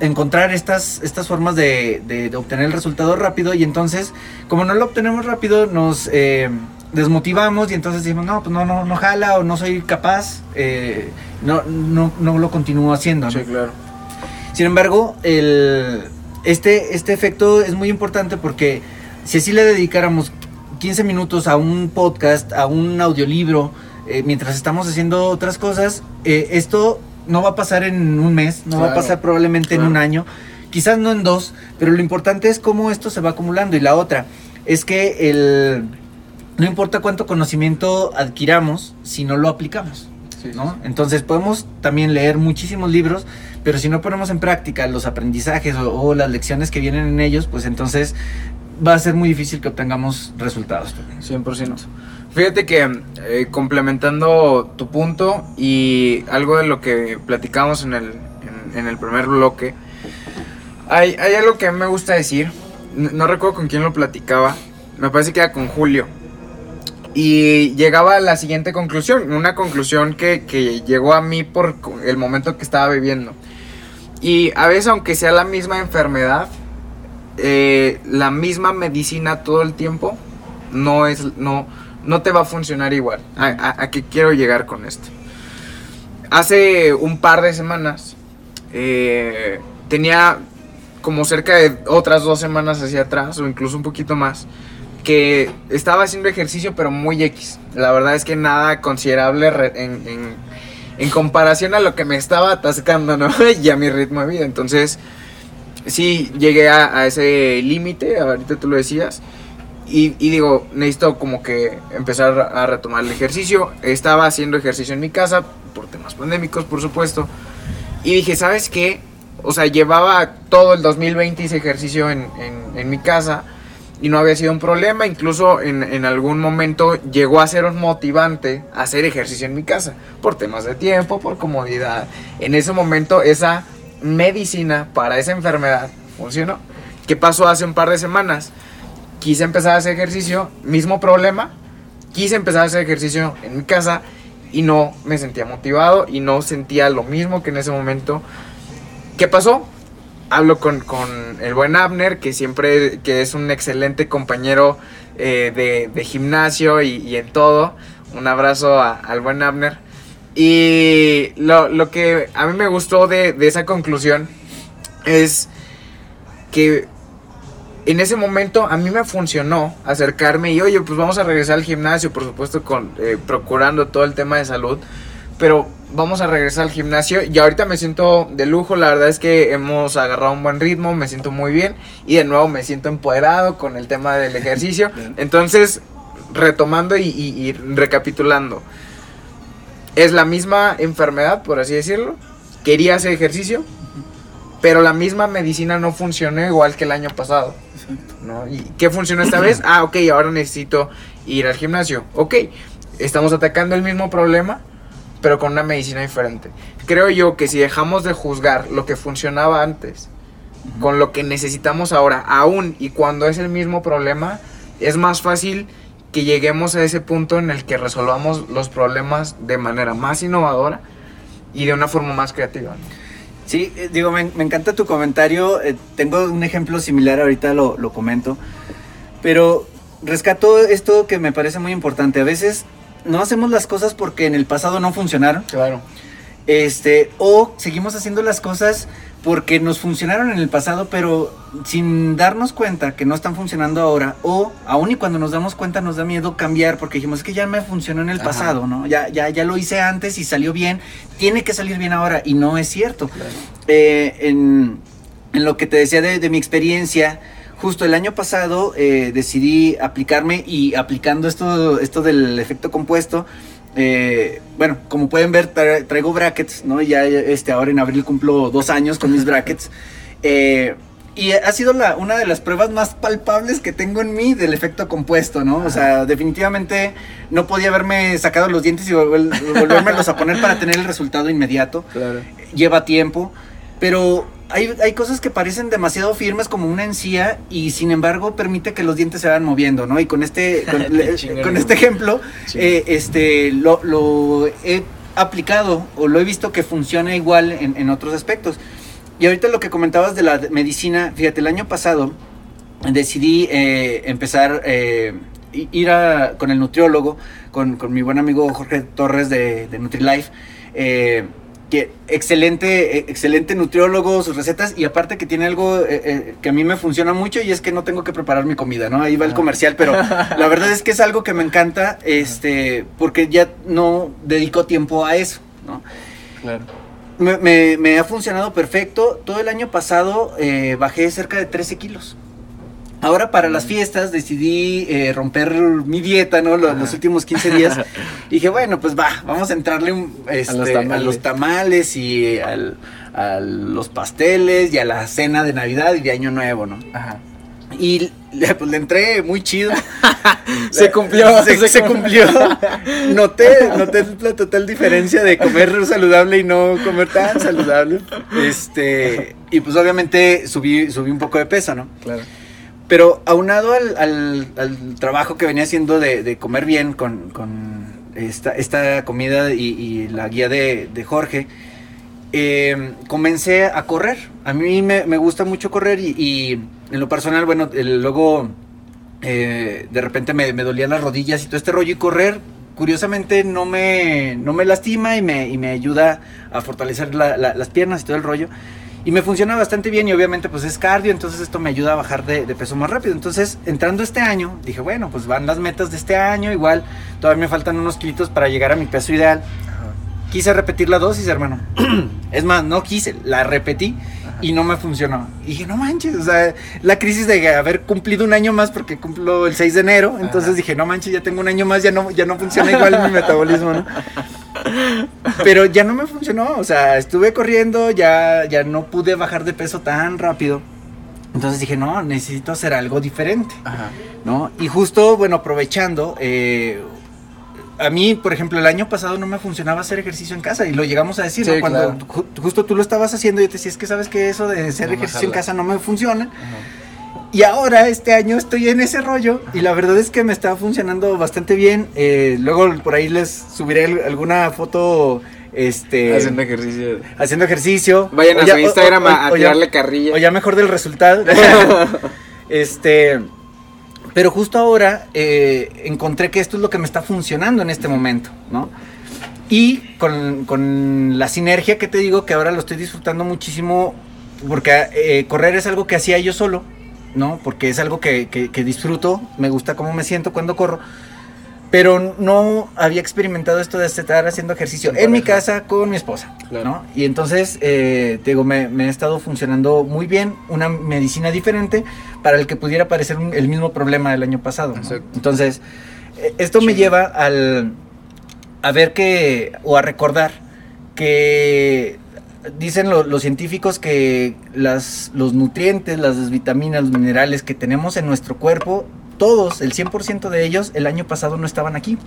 encontrar estas, estas formas de, obtener el resultado rápido y entonces, como no lo obtenemos rápido, nos eh, desmotivamos y entonces decimos, no, pues no, no, no jala o no soy capaz, eh, no, no, no lo continúo haciendo. Sí, claro. Sin embargo, el, este, este efecto es muy importante porque si así le dedicáramos 15 minutos a un podcast, a un audiolibro, eh, mientras estamos haciendo otras cosas, esto no va a pasar en un mes, no va a pasar probablemente en un año, quizás no en dos, pero lo importante es cómo esto se va acumulando. Y la otra es que el, no importa cuánto conocimiento adquiramos si no lo aplicamos. ¿no? Entonces podemos también leer muchísimos libros, pero si no ponemos en práctica los aprendizajes o, las lecciones que vienen en ellos, pues entonces va a ser muy difícil que obtengamos resultados. 100%. Fíjate que eh, complementando tu punto y algo de lo que platicamos en el, en, el primer bloque, hay, hay, algo que me gusta decir, no, recuerdo con quién lo platicaba, me parece que era con Julio. Y llegaba a la siguiente conclusión, una conclusión que, que llegó a mí por el momento que estaba viviendo. Y a veces aunque sea la misma enfermedad, eh, la misma medicina todo el tiempo no es no no te va a funcionar igual. ¿A, qué quiero llegar con esto? Hace un par de semanas eh, tenía como cerca de otras dos semanas hacia atrás o incluso un poquito más que estaba haciendo ejercicio pero muy X. La verdad es que nada considerable en, en, comparación a lo que me estaba atascando, ¿no? y a mi ritmo de vida. Entonces sí llegué a, ese límite, ahorita tú lo decías. Y, digo, necesito como que empezar a retomar el ejercicio. Estaba haciendo ejercicio en mi casa, por temas pandémicos, por supuesto. Y dije, ¿sabes qué? O sea, llevaba todo el 2020 ese ejercicio en, mi casa y no había sido un problema. Incluso en, en, algún momento llegó a ser un motivante hacer ejercicio en mi casa, por temas de tiempo, por comodidad. En ese momento esa medicina para esa enfermedad funcionó. ¿Qué pasó hace un par de semanas? Quise empezar a hacer ejercicio, mismo problema. Quise empezar a hacer ejercicio en mi casa y no me sentía motivado y no sentía lo mismo que en ese momento. ¿Qué pasó? Hablo con, el buen Abner, que siempre que es un excelente compañero eh, de, gimnasio y, en todo. Un abrazo al buen Abner. Y lo, que a mí me gustó de, esa conclusión es que en ese momento a mí me funcionó acercarme y oye, pues vamos a regresar al gimnasio, por supuesto, con, eh, procurando todo el tema de salud. pero vamos a regresar al gimnasio y ahorita me siento de lujo, la verdad es que hemos agarrado un buen ritmo, me siento muy bien y de nuevo me siento empoderado con el tema del ejercicio. Entonces, retomando y, y recapitulando, es la misma enfermedad, por así decirlo, quería hacer ejercicio, pero la misma medicina no funcionó igual que el año pasado. ¿No? ¿Y qué funcionó esta vez? Ah, ok, ahora necesito ir al gimnasio. Ok, estamos atacando el mismo problema, pero con una medicina diferente. Creo yo que si dejamos de juzgar lo que funcionaba antes con lo que necesitamos ahora, aún y cuando es el mismo problema, es más fácil que lleguemos a ese punto en el que resolvamos los problemas de manera más innovadora y de una forma más creativa. Sí, eh, digo, me, encanta tu comentario. Eh, tengo un ejemplo similar, ahorita lo, lo comento. Pero rescato esto que me parece muy importante. A veces no hacemos las cosas porque en el pasado no funcionaron. Claro. Este, o seguimos haciendo las cosas porque nos funcionaron en el pasado, pero sin darnos cuenta que no están funcionando ahora, o aún y cuando nos damos cuenta nos da miedo cambiar porque dijimos es que ya me funcionó en el pasado, ¿no? Ya, ya, ya lo hice antes y salió bien, tiene que salir bien ahora, y no es cierto. Eh, en, lo que te decía de, mi experiencia, justo el año pasado eh, decidí aplicarme y aplicando esto, esto del efecto compuesto, eh, bueno, como pueden ver, traigo brackets, ¿no? Ya este, ahora en abril cumplo dos años con mis brackets. Eh, y ha sido la, una de las pruebas más palpables que tengo en mí del efecto compuesto, ¿no? O sea, definitivamente no podía haberme sacado los dientes y volvérmelos a poner para tener el resultado inmediato. Claro. Lleva tiempo, pero hay, hay, cosas que parecen demasiado firmes como una encía y sin embargo permite que los dientes se vayan moviendo, ¿no? Y con este, con, este ejemplo, eh, este, lo, lo, he aplicado o lo he visto que funciona igual en, en, otros aspectos. Y ahorita lo que comentabas de la medicina, fíjate, el año pasado decidí eh, empezar, eh, ir a, con el nutriólogo, con, con, mi buen amigo Jorge Torres de, de NutriLife. Eh, que excelente, eh, excelente nutriólogo, sus recetas, y aparte que tiene algo eh, eh, que a mí me funciona mucho y es que no tengo que preparar mi comida, ¿no? Ahí va el ah. comercial, pero la verdad es que es algo que me encanta, este, porque ya no dedico tiempo a eso, ¿no? Claro. Me, me, ha funcionado perfecto. Todo el año pasado bajé cerca de 13 kilos. Ahora para las fiestas decidí eh, romper mi dieta, ¿no? Los, últimos 15 días. dije, bueno, pues va, vamos a entrarle este, a, los tamales y a los pasteles y a la cena de Navidad y de Año Nuevo, ¿no? Ajá. Y pues le entré muy chido. se cumplió. Se, cumplió. noté, noté la total diferencia de comer saludable y no comer tan saludable. Este, y pues obviamente subí, subí un poco de peso, ¿no? Claro. Pero aunado al, trabajo que venía haciendo de, comer bien con, esta, comida y, la guía de, Jorge, em, comencé a correr. A mí me, gusta mucho correr y, en lo personal, bueno, luego eh, de repente me, dolían las rodillas y todo este rollo y correr. Curiosamente no me, no me lastima y me, y me ayuda a fortalecer las piernas y todo el rollo. Y me funciona bastante bien y obviamente pues es cardio, entonces esto me ayuda a bajar de, peso más rápido. Entonces, entrando este año, dije, bueno, pues van las metas de este año, igual todavía me faltan unos kilitos para llegar a mi peso ideal. Quise repetir la dosis, hermano. es más, no quise, la repetí y no me funcionó. Y dije, no manches, o sea, la crisis de haber cumplido un año más porque cumplo el 6 de enero, entonces dije, no manches, ya tengo un año más, ya no, ya no funciona igual mi metabolismo, ¿no? Pero ya no me funcionó, o sea, estuve corriendo, ya, ya no pude bajar de peso tan rápido. Entonces dije, no, necesito hacer algo diferente, ¿no? Y justo, bueno, aprovechando, eh, a mí, por ejemplo, el año pasado no me funcionaba hacer ejercicio en casa y lo llegamos a decir, Cuando justo tú lo estabas haciendo y yo te decía, es que sabes que eso de hacer ejercicio en casa no me funciona. Y ahora, este año, estoy en ese rollo y la verdad es que me está funcionando bastante bien. Eh, luego por ahí les subiré alguna foto este haciendo ejercicio haciendo ejercicio vayan a su Instagram a, tirarle carrilla o ya mejor del resultado este pero justo ahora eh, encontré que esto es lo que me está funcionando en este momento, ¿no? Y con, la sinergia que te digo que ahora lo estoy disfrutando muchísimo porque eh, correr es algo que hacía yo solo, ¿no? Porque es algo que, disfruto, me gusta cómo me siento cuando corro. pero no había experimentado esto de estar haciendo ejercicio en mi casa con mi esposa, ¿no? Y entonces, eh, te digo, me, me, ha estado funcionando muy bien, una medicina diferente para el que pudiera parecer el mismo problema del año pasado. Entonces, eh, esto me lleva al, a ver que, o a recordar que dicen los científicos que las, los nutrientes, las vitaminas, los minerales que tenemos en nuestro cuerpo todos, el 100% de ellos, el año pasado no estaban aquí.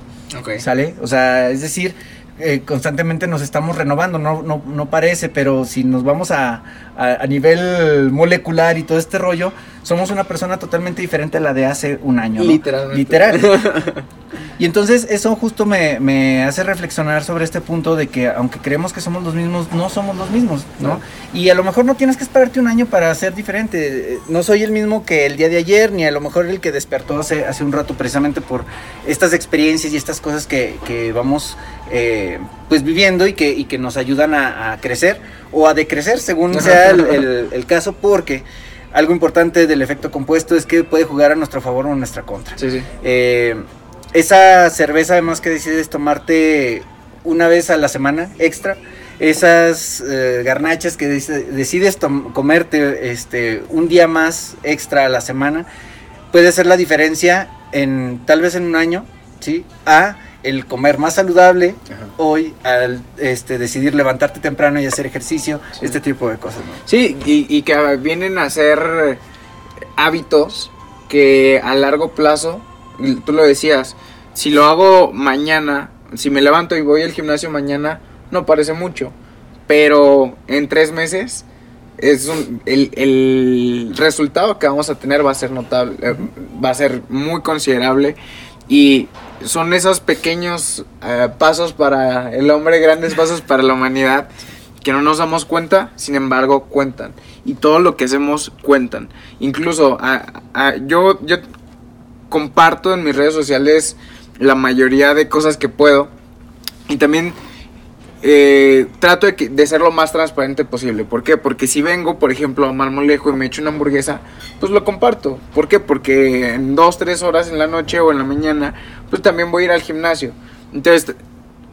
¿Sale? O sea, es decir, eh, constantemente nos estamos renovando, no, no, no, parece, pero si nos vamos a, a, nivel molecular y todo este rollo, somos una persona totalmente diferente a la de hace un año. Literalmente. Literal. y entonces eso justo me, me, hace reflexionar sobre este punto de que aunque creemos que somos los mismos, no somos los mismos, ¿no? Y a lo mejor no tienes que esperarte un año para ser diferente. No soy el mismo que el día de ayer, ni a lo mejor el que despertó hace, hace un rato precisamente por estas experiencias y estas cosas que, que vamos eh, pues viviendo y que, y que nos ayudan a, crecer o a decrecer según sea el, el, caso porque algo importante del efecto compuesto es que puede jugar a nuestro favor o a nuestra contra. Eh, esa cerveza además que decides tomarte una vez a la semana extra, esas eh, garnachas que decides comerte este, un día más extra a la semana, puede ser la diferencia en tal vez en un año, ¿sí? A el comer más saludable hoy al este, decidir levantarte temprano y hacer ejercicio, este tipo de cosas. Sí, y, que vienen a ser hábitos que a largo plazo, tú lo decías, si lo hago mañana, si me levanto y voy al gimnasio mañana, no parece mucho, pero en tres meses es el, el, resultado que vamos a tener va a ser notable, eh, va a ser muy considerable y son esos pequeños eh, pasos para el hombre, grandes pasos para la humanidad, que no nos damos cuenta, sin embargo cuentan. Y todo lo que hacemos cuentan. Incluso yo, yo comparto en mis redes sociales la mayoría de cosas que puedo. Y también eh, trato de, de, ser lo más transparente posible. ¿Por qué? Porque si vengo, por ejemplo, a Marmolejo y me echo una hamburguesa, pues lo comparto. ¿Por qué? Porque en dos, tres horas en la noche o en la mañana, pues también voy a ir al gimnasio. Entonces,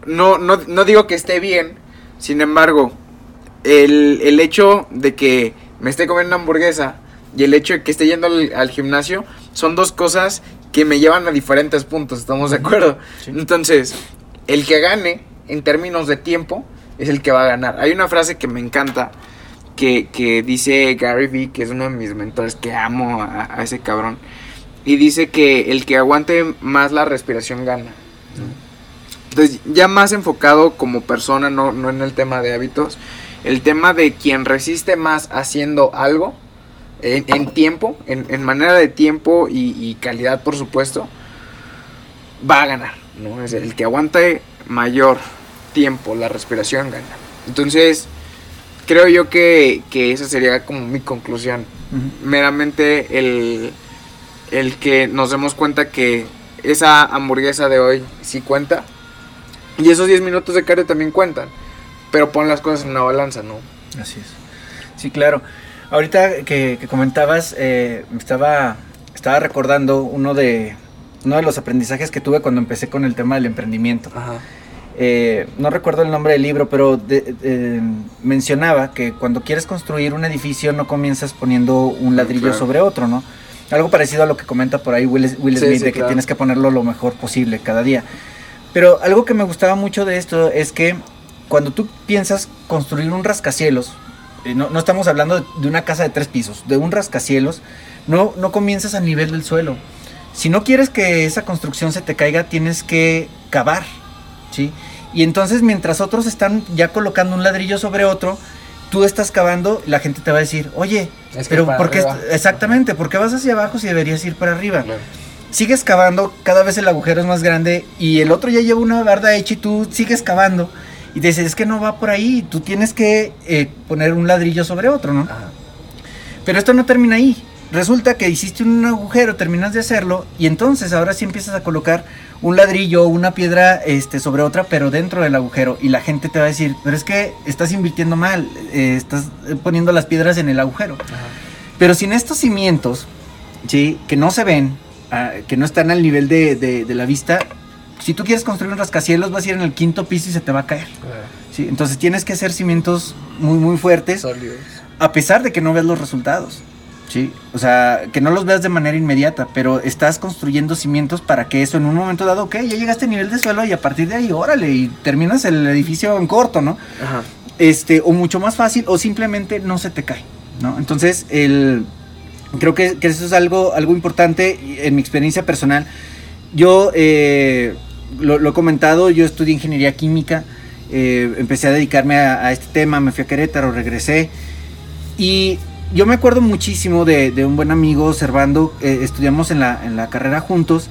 no, no, no digo que esté bien, sin embargo, el, el, hecho de que me esté comiendo una hamburguesa y el hecho de que esté yendo al, gimnasio son dos cosas que me llevan a diferentes puntos, ¿estamos de acuerdo? Entonces, el que gane en términos de tiempo, es el que va a ganar. Hay una frase que me encanta, que, que dice Gary Vee, que es uno de mis mentores, que amo a, ese cabrón, y dice que el que aguante más la respiración gana. Entonces, ya más enfocado como persona, no, no en el tema de hábitos, el tema de quien resiste más haciendo algo, en, tiempo, en, manera de tiempo y, y, calidad, por supuesto, va a ganar. ¿no? Es el que aguante mayor tiempo, la respiración gana. Entonces, creo yo que, que esa sería como mi conclusión. Meramente el, el que nos demos cuenta que esa hamburguesa de hoy sí cuenta. Y esos 10 minutos de cardio también cuentan. Pero pon las cosas en una balanza, ¿no? Así es. Sí, claro. Ahorita que, comentabas, eh, estaba, estaba recordando uno de, uno de los aprendizajes que tuve cuando empecé con el tema del emprendimiento. Ajá. Eh, no recuerdo el nombre del libro, pero mencionaba que cuando quieres construir un edificio no comienzas poniendo un ladrillo sobre otro, ¿no? Algo parecido a lo que comenta por ahí Will, Smith, de que tienes que ponerlo lo mejor posible cada día. Pero algo que me gustaba mucho de esto es que cuando tú piensas construir un rascacielos, eh, no, no, estamos hablando de, una casa de tres pisos, de un rascacielos, no, no comienzas a nivel del suelo. Si no quieres que esa construcción se te caiga, tienes que cavar, ¿sí? Y entonces mientras otros están ya colocando un ladrillo sobre otro, tú estás cavando, la gente te va a decir, oye, pero ¿por qué? Exactamente, ¿por qué vas hacia abajo si deberías ir para arriba? Sigues cavando, cada vez el agujero es más grande y el otro ya lleva una barda hecha y tú sigues cavando y te dices, es que no va por ahí, tú tienes que eh, poner un ladrillo sobre otro, ¿no? Pero esto no termina ahí. Resulta que hiciste un agujero, terminas de hacerlo y entonces ahora sí empiezas a colocar un ladrillo o una piedra este, sobre otra, pero dentro del agujero. Y la gente te va a decir, pero es que estás invirtiendo mal, eh, estás poniendo las piedras en el agujero. Pero sin estos cimientos, ¿sí? que no se ven, ah, que no están al nivel de, la vista, Si tú quieres construir un rascacielos, vas a ir en el quinto piso y se te va a caer. ¿sí? Entonces tienes que hacer cimientos muy, muy fuertes, Sólidos. a pesar de que no veas los resultados. Sí, o sea, que no los veas de manera inmediata, pero estás construyendo cimientos para que eso en un momento dado, ok, ya llegaste a nivel de suelo y a partir de ahí, órale, y terminas el edificio en corto, ¿no? Ajá. este, o mucho más fácil, o simplemente no se te cae, ¿no? Entonces, el, creo que, que eso es algo, algo importante en mi experiencia personal. Yo, eh, lo, lo he comentado, yo estudié ingeniería química, eh, empecé a dedicarme a, a este tema, me fui a Querétaro, regresé, y yo me acuerdo muchísimo de, de un buen amigo, Servando, eh, estudiamos en la, en la carrera juntos,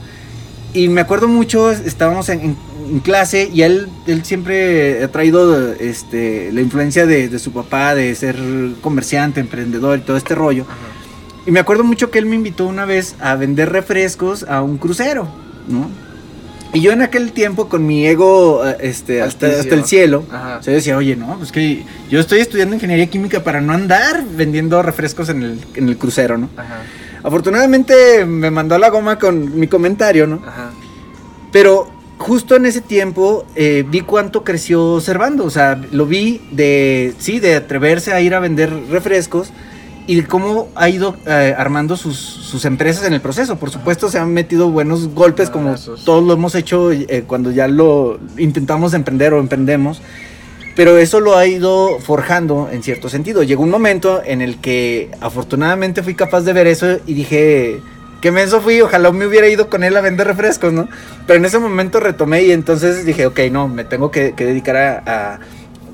y me acuerdo mucho, estábamos en, en- en clase y él, él siempre ha traído este, la influencia de, de su papá, de ser comerciante, emprendedor y todo este rollo. Y me acuerdo mucho que él me invitó una vez a vender refrescos a un crucero, ¿no? Y yo en aquel tiempo con mi ego eh, este, hasta, hasta el cielo, Ajá. yo decía, oye, no, pues que yo estoy estudiando ingeniería química para no andar vendiendo refrescos en el, en el crucero, ¿no? Ajá. Afortunadamente me mandó a la goma con mi comentario, ¿no? Ajá. Pero justo en ese tiempo eh, vi cuánto creció Servando. O sea, lo vi de, sí, de atreverse a ir a vender refrescos y cómo ha ido eh, armando sus, sus empresas en el proceso. Por supuesto, se han metido buenos golpes como todos lo hemos hecho eh, cuando ya lo intentamos emprender o emprendemos. Pero eso lo ha ido forjando en cierto sentido. Llegó un momento en el que afortunadamente fui capaz de ver eso y dije, qué menso fui, ojalá me hubiera ido con él a vender refrescos, ¿no? Pero en ese momento retomé y entonces dije, ok, no, me tengo que, que dedicar a, a,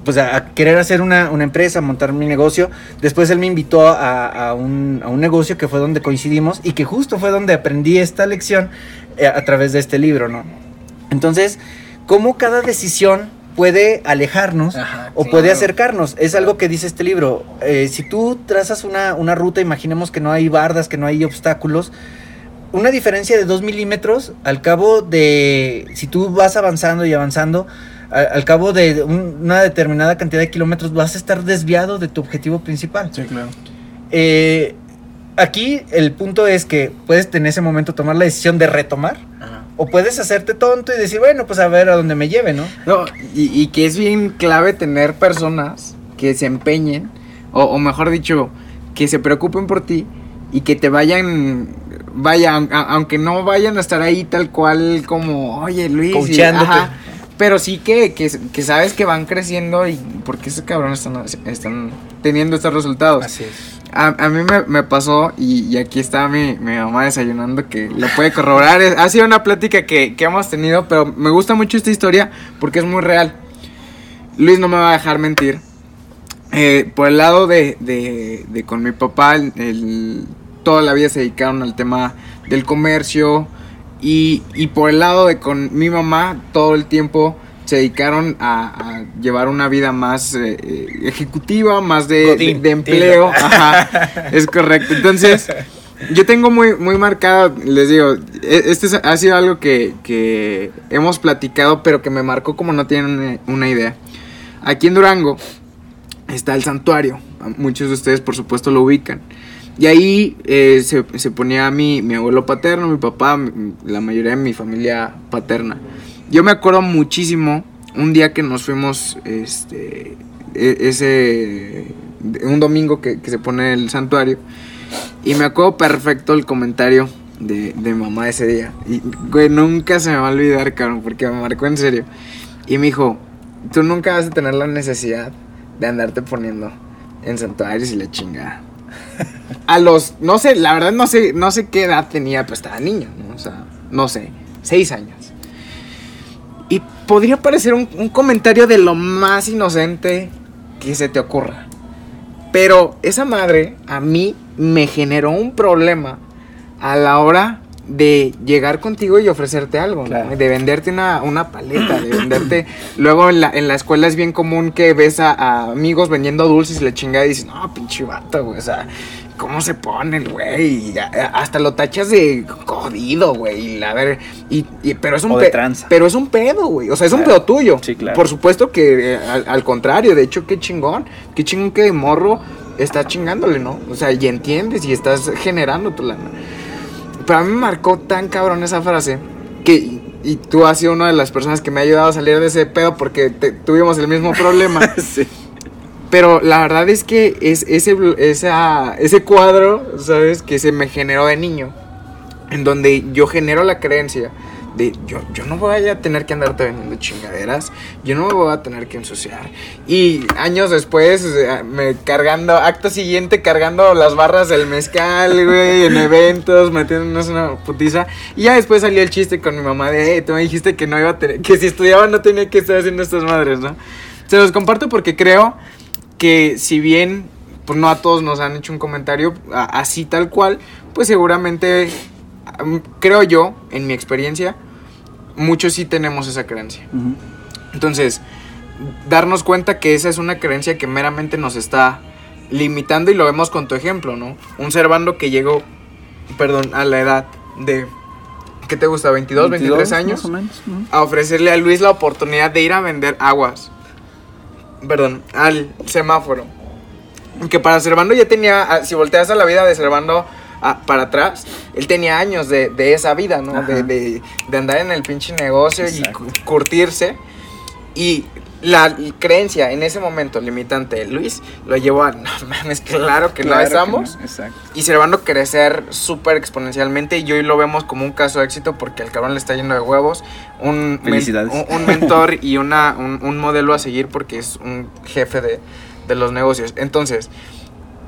pues a, a querer hacer una, una empresa, montar mi negocio. Después él me invitó a, a un, a un negocio que fue donde coincidimos y que justo fue donde aprendí esta lección eh, a través de este libro, ¿no? Entonces, ¿cómo cada decisión puede alejarnos Ajá, o claro. puede acercarnos? Es algo que dice este libro. Eh, si tú trazas una, una ruta, imaginemos que no hay bardas, que no hay obstáculos, una diferencia de 2 milímetros, al cabo de, si tú vas avanzando y avanzando, al, al cabo de un- una determinada cantidad de kilómetros, vas a estar desviado de tu objetivo principal. Sí, claro. Eh, aquí el punto es que puedes en ese momento tomar la decisión de retomar. Ajá. O puedes hacerte tonto y decir, bueno, pues a ver a dónde me lleve, ¿no? No, y, y que es bien clave tener personas que se empeñen, o, o mejor dicho, que se preocupen por ti y que te vayan, vaya, aunque no vayan a estar ahí tal cual como, oye Luis, y- ajá, pero sí que, que, que sabes que van creciendo y porque esos cabrones están, están teniendo estos resultados. es. A, a mí me, me pasó, y, y aquí está mi, mi mamá desayunando, que lo puede corroborar. Es- ha sido una plática que, que hemos tenido, pero me gusta mucho esta historia porque es muy real. Luis no me va a dejar mentir. Eh, por el lado de, de- de con mi papá, el- el- toda la vida se dedicaron al tema del comercio. Y, y por el lado de con mi mamá, todo el tiempo se dedicaron a, a llevar una vida más eh, eh, ejecutiva, más de, de- de empleo. Ajá, es correcto. Entonces, yo tengo muy, muy marcado, les digo, e- este es- ha sido algo que, que hemos platicado, pero que me marcó como no tienen una, una idea. Aquí en Durango está el santuario. Muchos de ustedes, por supuesto, lo ubican. Y ahí eh, se, se ponía mi, mi abuelo paterno, mi papá, la mayoría de mi familia paterna. Yo me acuerdo muchísimo un día que nos fuimos, este, e- ese, un domingo que, que se pone el santuario. Y me acuerdo perfecto el comentario de, de mamá ese día. Y, nunca se me va a olvidar, cabrón, porque me marcó en serio. Y me dijo, tú nunca vas a tener la necesidad de andarte poniendo en santuarios y la chingada. A los, no sé, la verdad no sé, no sé qué edad tenía, pero estaba niño, ¿no? O sea, no sé, seis años. Y podría parecer un comentario de lo más inocente que se te ocurra. Pero esa madre a mí me generó un problema a la hora de llegar contigo y ofrecerte algo, de venderte una, una paleta, de venderte... Luego en la, en la escuela es bien común que ves a, a amigos vendiendo dulces y la chingada y dices, no, pinche vato, güey, o sea, ¿cómo se pone el güey? Y a- a- Hasta lo tachas de jodido, güey, la ver... Y, y- pero es un O de tranza. Pero es un pedo, güey, o sea, es un pedo tuyo. Sí, claro. Por supuesto que eh, al, al contrario, de hecho, qué chingón, qué chingón que de morro estás chingándole, ¿no? O sea, y entiendes y estás generando tu lana. Pero a mí me marcó tan cabrón esa frase que y tú has sido una de las personas que me ha ayudado a salir de ese pedo porque tuvimos el mismo problema. sí. Pero la verdad es que es ese, esa, ese cuadro, ¿sabes? Que se me generó de niño. En donde yo genero la creencia de yo, yo no voy a tener que andarte vendiendo chingaderas, yo no me voy a tener que ensuciar. Y años después, me cargando, acto siguiente, cargando las barras del mezcal, güey, en eventos, metiéndonos una putiza. Y ya después salió el chiste con mi mamá de, hey, tú me dijiste que no iba a tener, que si estudiaba no tenía que estar haciendo estas madres, ¿no? Se los comparto porque creo que si bien pues no a todos nos han hecho un comentario así tal cual, pues seguramente creo yo, en mi experiencia, muchos sí tenemos esa creencia. Entonces, darnos cuenta que esa es una creencia que meramente nos está limitando y lo vemos con tu ejemplo, ¿no? Un Servando que llegó, perdón, a la edad de ¿qué te gusta? 22, 23 años a ofrecerle a Luis la oportunidad de ir a vender aguas perdón, al semáforo. Que para Servando ya tenía, ah, si volteas a la vida de Servando para atrás, él tenía años de, esa vida, ¿no? De, de, andar en el pinche negocio y curtirse. Y la creencia en ese momento limitante de Luis lo llevó a, no mames, claro que no estamos. exacto. Y Servando crecer súper exponencialmente y hoy lo vemos como un caso de éxito porque el cabrón le está yendo de huevos. Un, un, mentor y una, un, modelo a seguir porque es un jefe de, de los negocios. Entonces,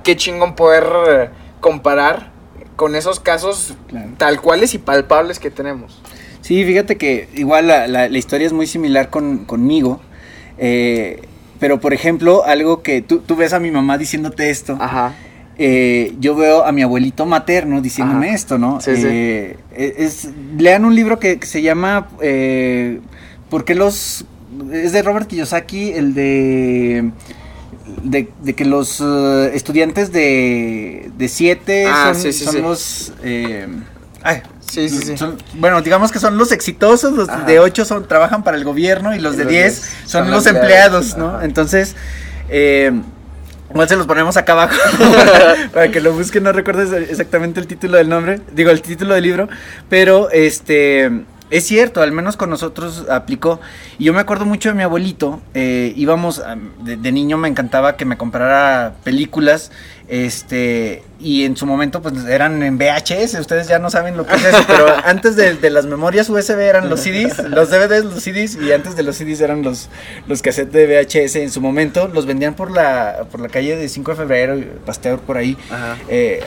qué chingón poder eh, comparar con esos casos tal cuales y palpables que tenemos. Sí, fíjate que igual la, la, la historia es muy similar con, conmigo. Eh, pero, por ejemplo, algo que tú, ves a mi mamá diciéndote esto. Eh, yo veo a mi abuelito materno diciéndome esto, ¿no? Eh, es, lean un libro que, se llama ¿Por qué los...? Es de Robert Kiyosaki, el de... De, que los estudiantes de, de siete ah, son, son los... ay, Sí, sí, sí. bueno, digamos que son los exitosos, los de 8 son, trabajan para el gobierno y los de 10 son, los empleados, ¿no? Entonces, eh, igual se los ponemos acá abajo para que lo busquen, no recuerdes exactamente el título del nombre, digo el título del libro, pero este es cierto, al menos con nosotros aplicó. Y yo me acuerdo mucho de mi abuelito. Eh, íbamos, de, niño me encantaba que me comprara películas. Este, y en su momento, pues eran en VHS. Ustedes ya no saben lo que es eso, pero antes de, las memorias USB eran los CDs, los DVDs, los CDs, y antes de los CDs eran los, los cassettes de VHS. En su momento los vendían por la, por la calle de 5 de febrero, Pasteur por ahí. Eh,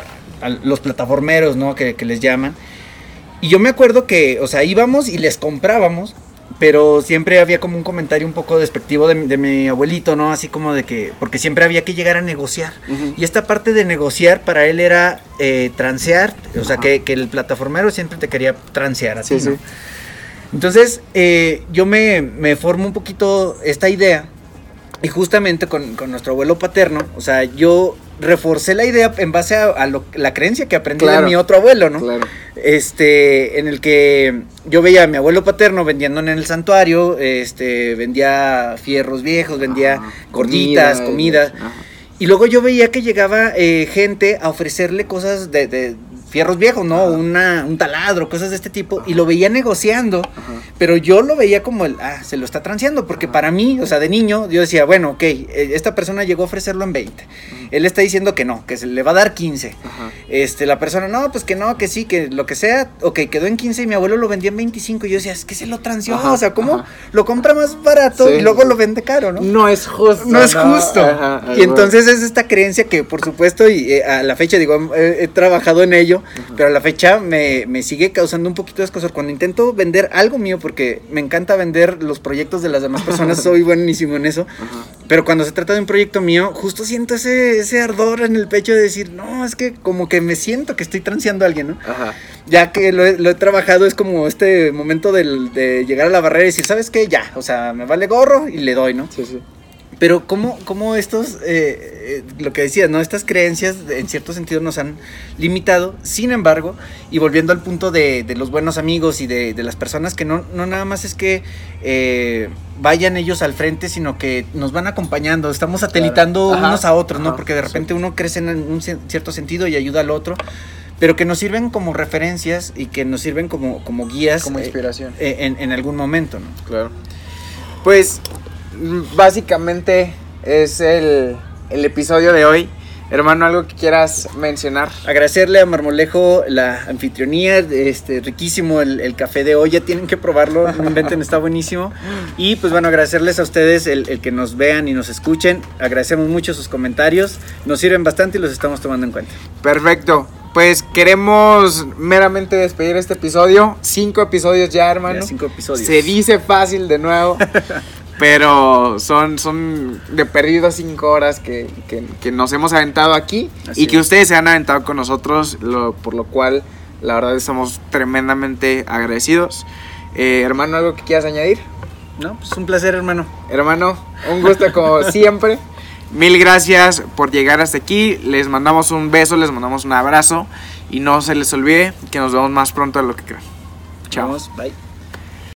los plataformeros, ¿no? Que, que les llaman. Y yo me acuerdo que, o sea, íbamos y les comprábamos, pero siempre había como un comentario un poco despectivo de, mi abuelito, ¿no? Así como de que, porque siempre había que llegar a negociar. Y esta parte de negociar para él era eh, transear, o sea, que, el plataformero siempre te quería transear así, sí, Entonces, eh, yo me, me formo un poquito esta idea y justamente con, con, nuestro abuelo paterno, o sea, yo reforcé la idea en base a, la creencia que aprendí de mi otro abuelo, ¿no? Claro. Este, en el que yo veía a mi abuelo paterno vendiendo en el santuario, este, vendía fierros viejos, vendía gorditas, comida. Y luego yo veía que llegaba eh, gente a ofrecerle cosas de, fierros viejos, ¿no? Una, un taladro, cosas de este tipo, y lo veía negociando, pero yo lo veía como el, ah, se lo está transeando, porque para mí, o sea, de niño, yo decía, bueno, ok, eh, esta persona llegó a ofrecerlo en 20, él está diciendo que no, que se le va a dar 15, este, la persona, no, pues que no, que sí, que lo que sea, ok, quedó en 15 y mi abuelo lo vendía en 25, y yo decía, es que se lo transió, o sea, ¿cómo lo compra más barato y luego lo vende caro, ¿no? No es justo. No es justo. y entonces es esta creencia que, por supuesto, y eh, a la fecha, digo, he trabajado en ello, pero a la fecha me, me, sigue causando un poquito de escosor. Cuando intento vender algo mío, porque me encanta vender los proyectos de las demás personas, soy buenísimo en eso. Pero cuando se trata de un proyecto mío, justo siento ese, ese ardor en el pecho de decir, no, es que como que me siento que estoy transeando a alguien, ¿no? Ya que lo he, trabajado, es como este momento de llegar a la barrera y decir, ¿sabes qué? Ya, o sea, me vale gorro y le doy, ¿no? Sí, sí. Pero cómo, cómo estos, eh, eh, lo que decías, ¿no? Estas creencias en cierto sentido nos han limitado. Sin embargo, y volviendo al punto de, los buenos amigos y de, las personas que no, no nada más es que eh, vayan ellos al frente, sino que nos van acompañando, estamos satelitando unos a otros, ¿no? Porque de repente uno crece en un cierto sentido y ayuda al otro pero que nos sirven como referencias y que nos sirven como, como guías. Como inspiración. eh, en, en algún momento, ¿no? Claro. Pues básicamente es el, el episodio de hoy. Hermano, algo que quieras mencionar. Agradecerle a Marmolejo la anfitrionía, este, riquísimo el, el café de hoy, ya tienen que probarlo, no inventen, está buenísimo. Y pues bueno, agradecerles a ustedes el, el que nos vean y nos escuchen, agradecemos mucho sus comentarios, nos sirven bastante y los estamos tomando en cuenta. Perfecto. Pues queremos meramente despedir este episodio. Cinco episodios ya, hermano. Ya cinco episodios. Se dice fácil de nuevo. pero son, son de perdido cinco horas que, que- que nos hemos aventado aquí. Así y que es. ustedes se han aventado con nosotros. lo- por lo cual, la verdad, estamos tremendamente agradecidos. Eh, hermano, ¿algo que quieras añadir? No, pues un placer, hermano. Hermano, un gusto como siempre. Mil gracias por llegar hasta aquí. Les mandamos un beso, les mandamos un abrazo. Y no se les olvide que nos vemos más pronto de lo que creen. Chao. Vamos, bye.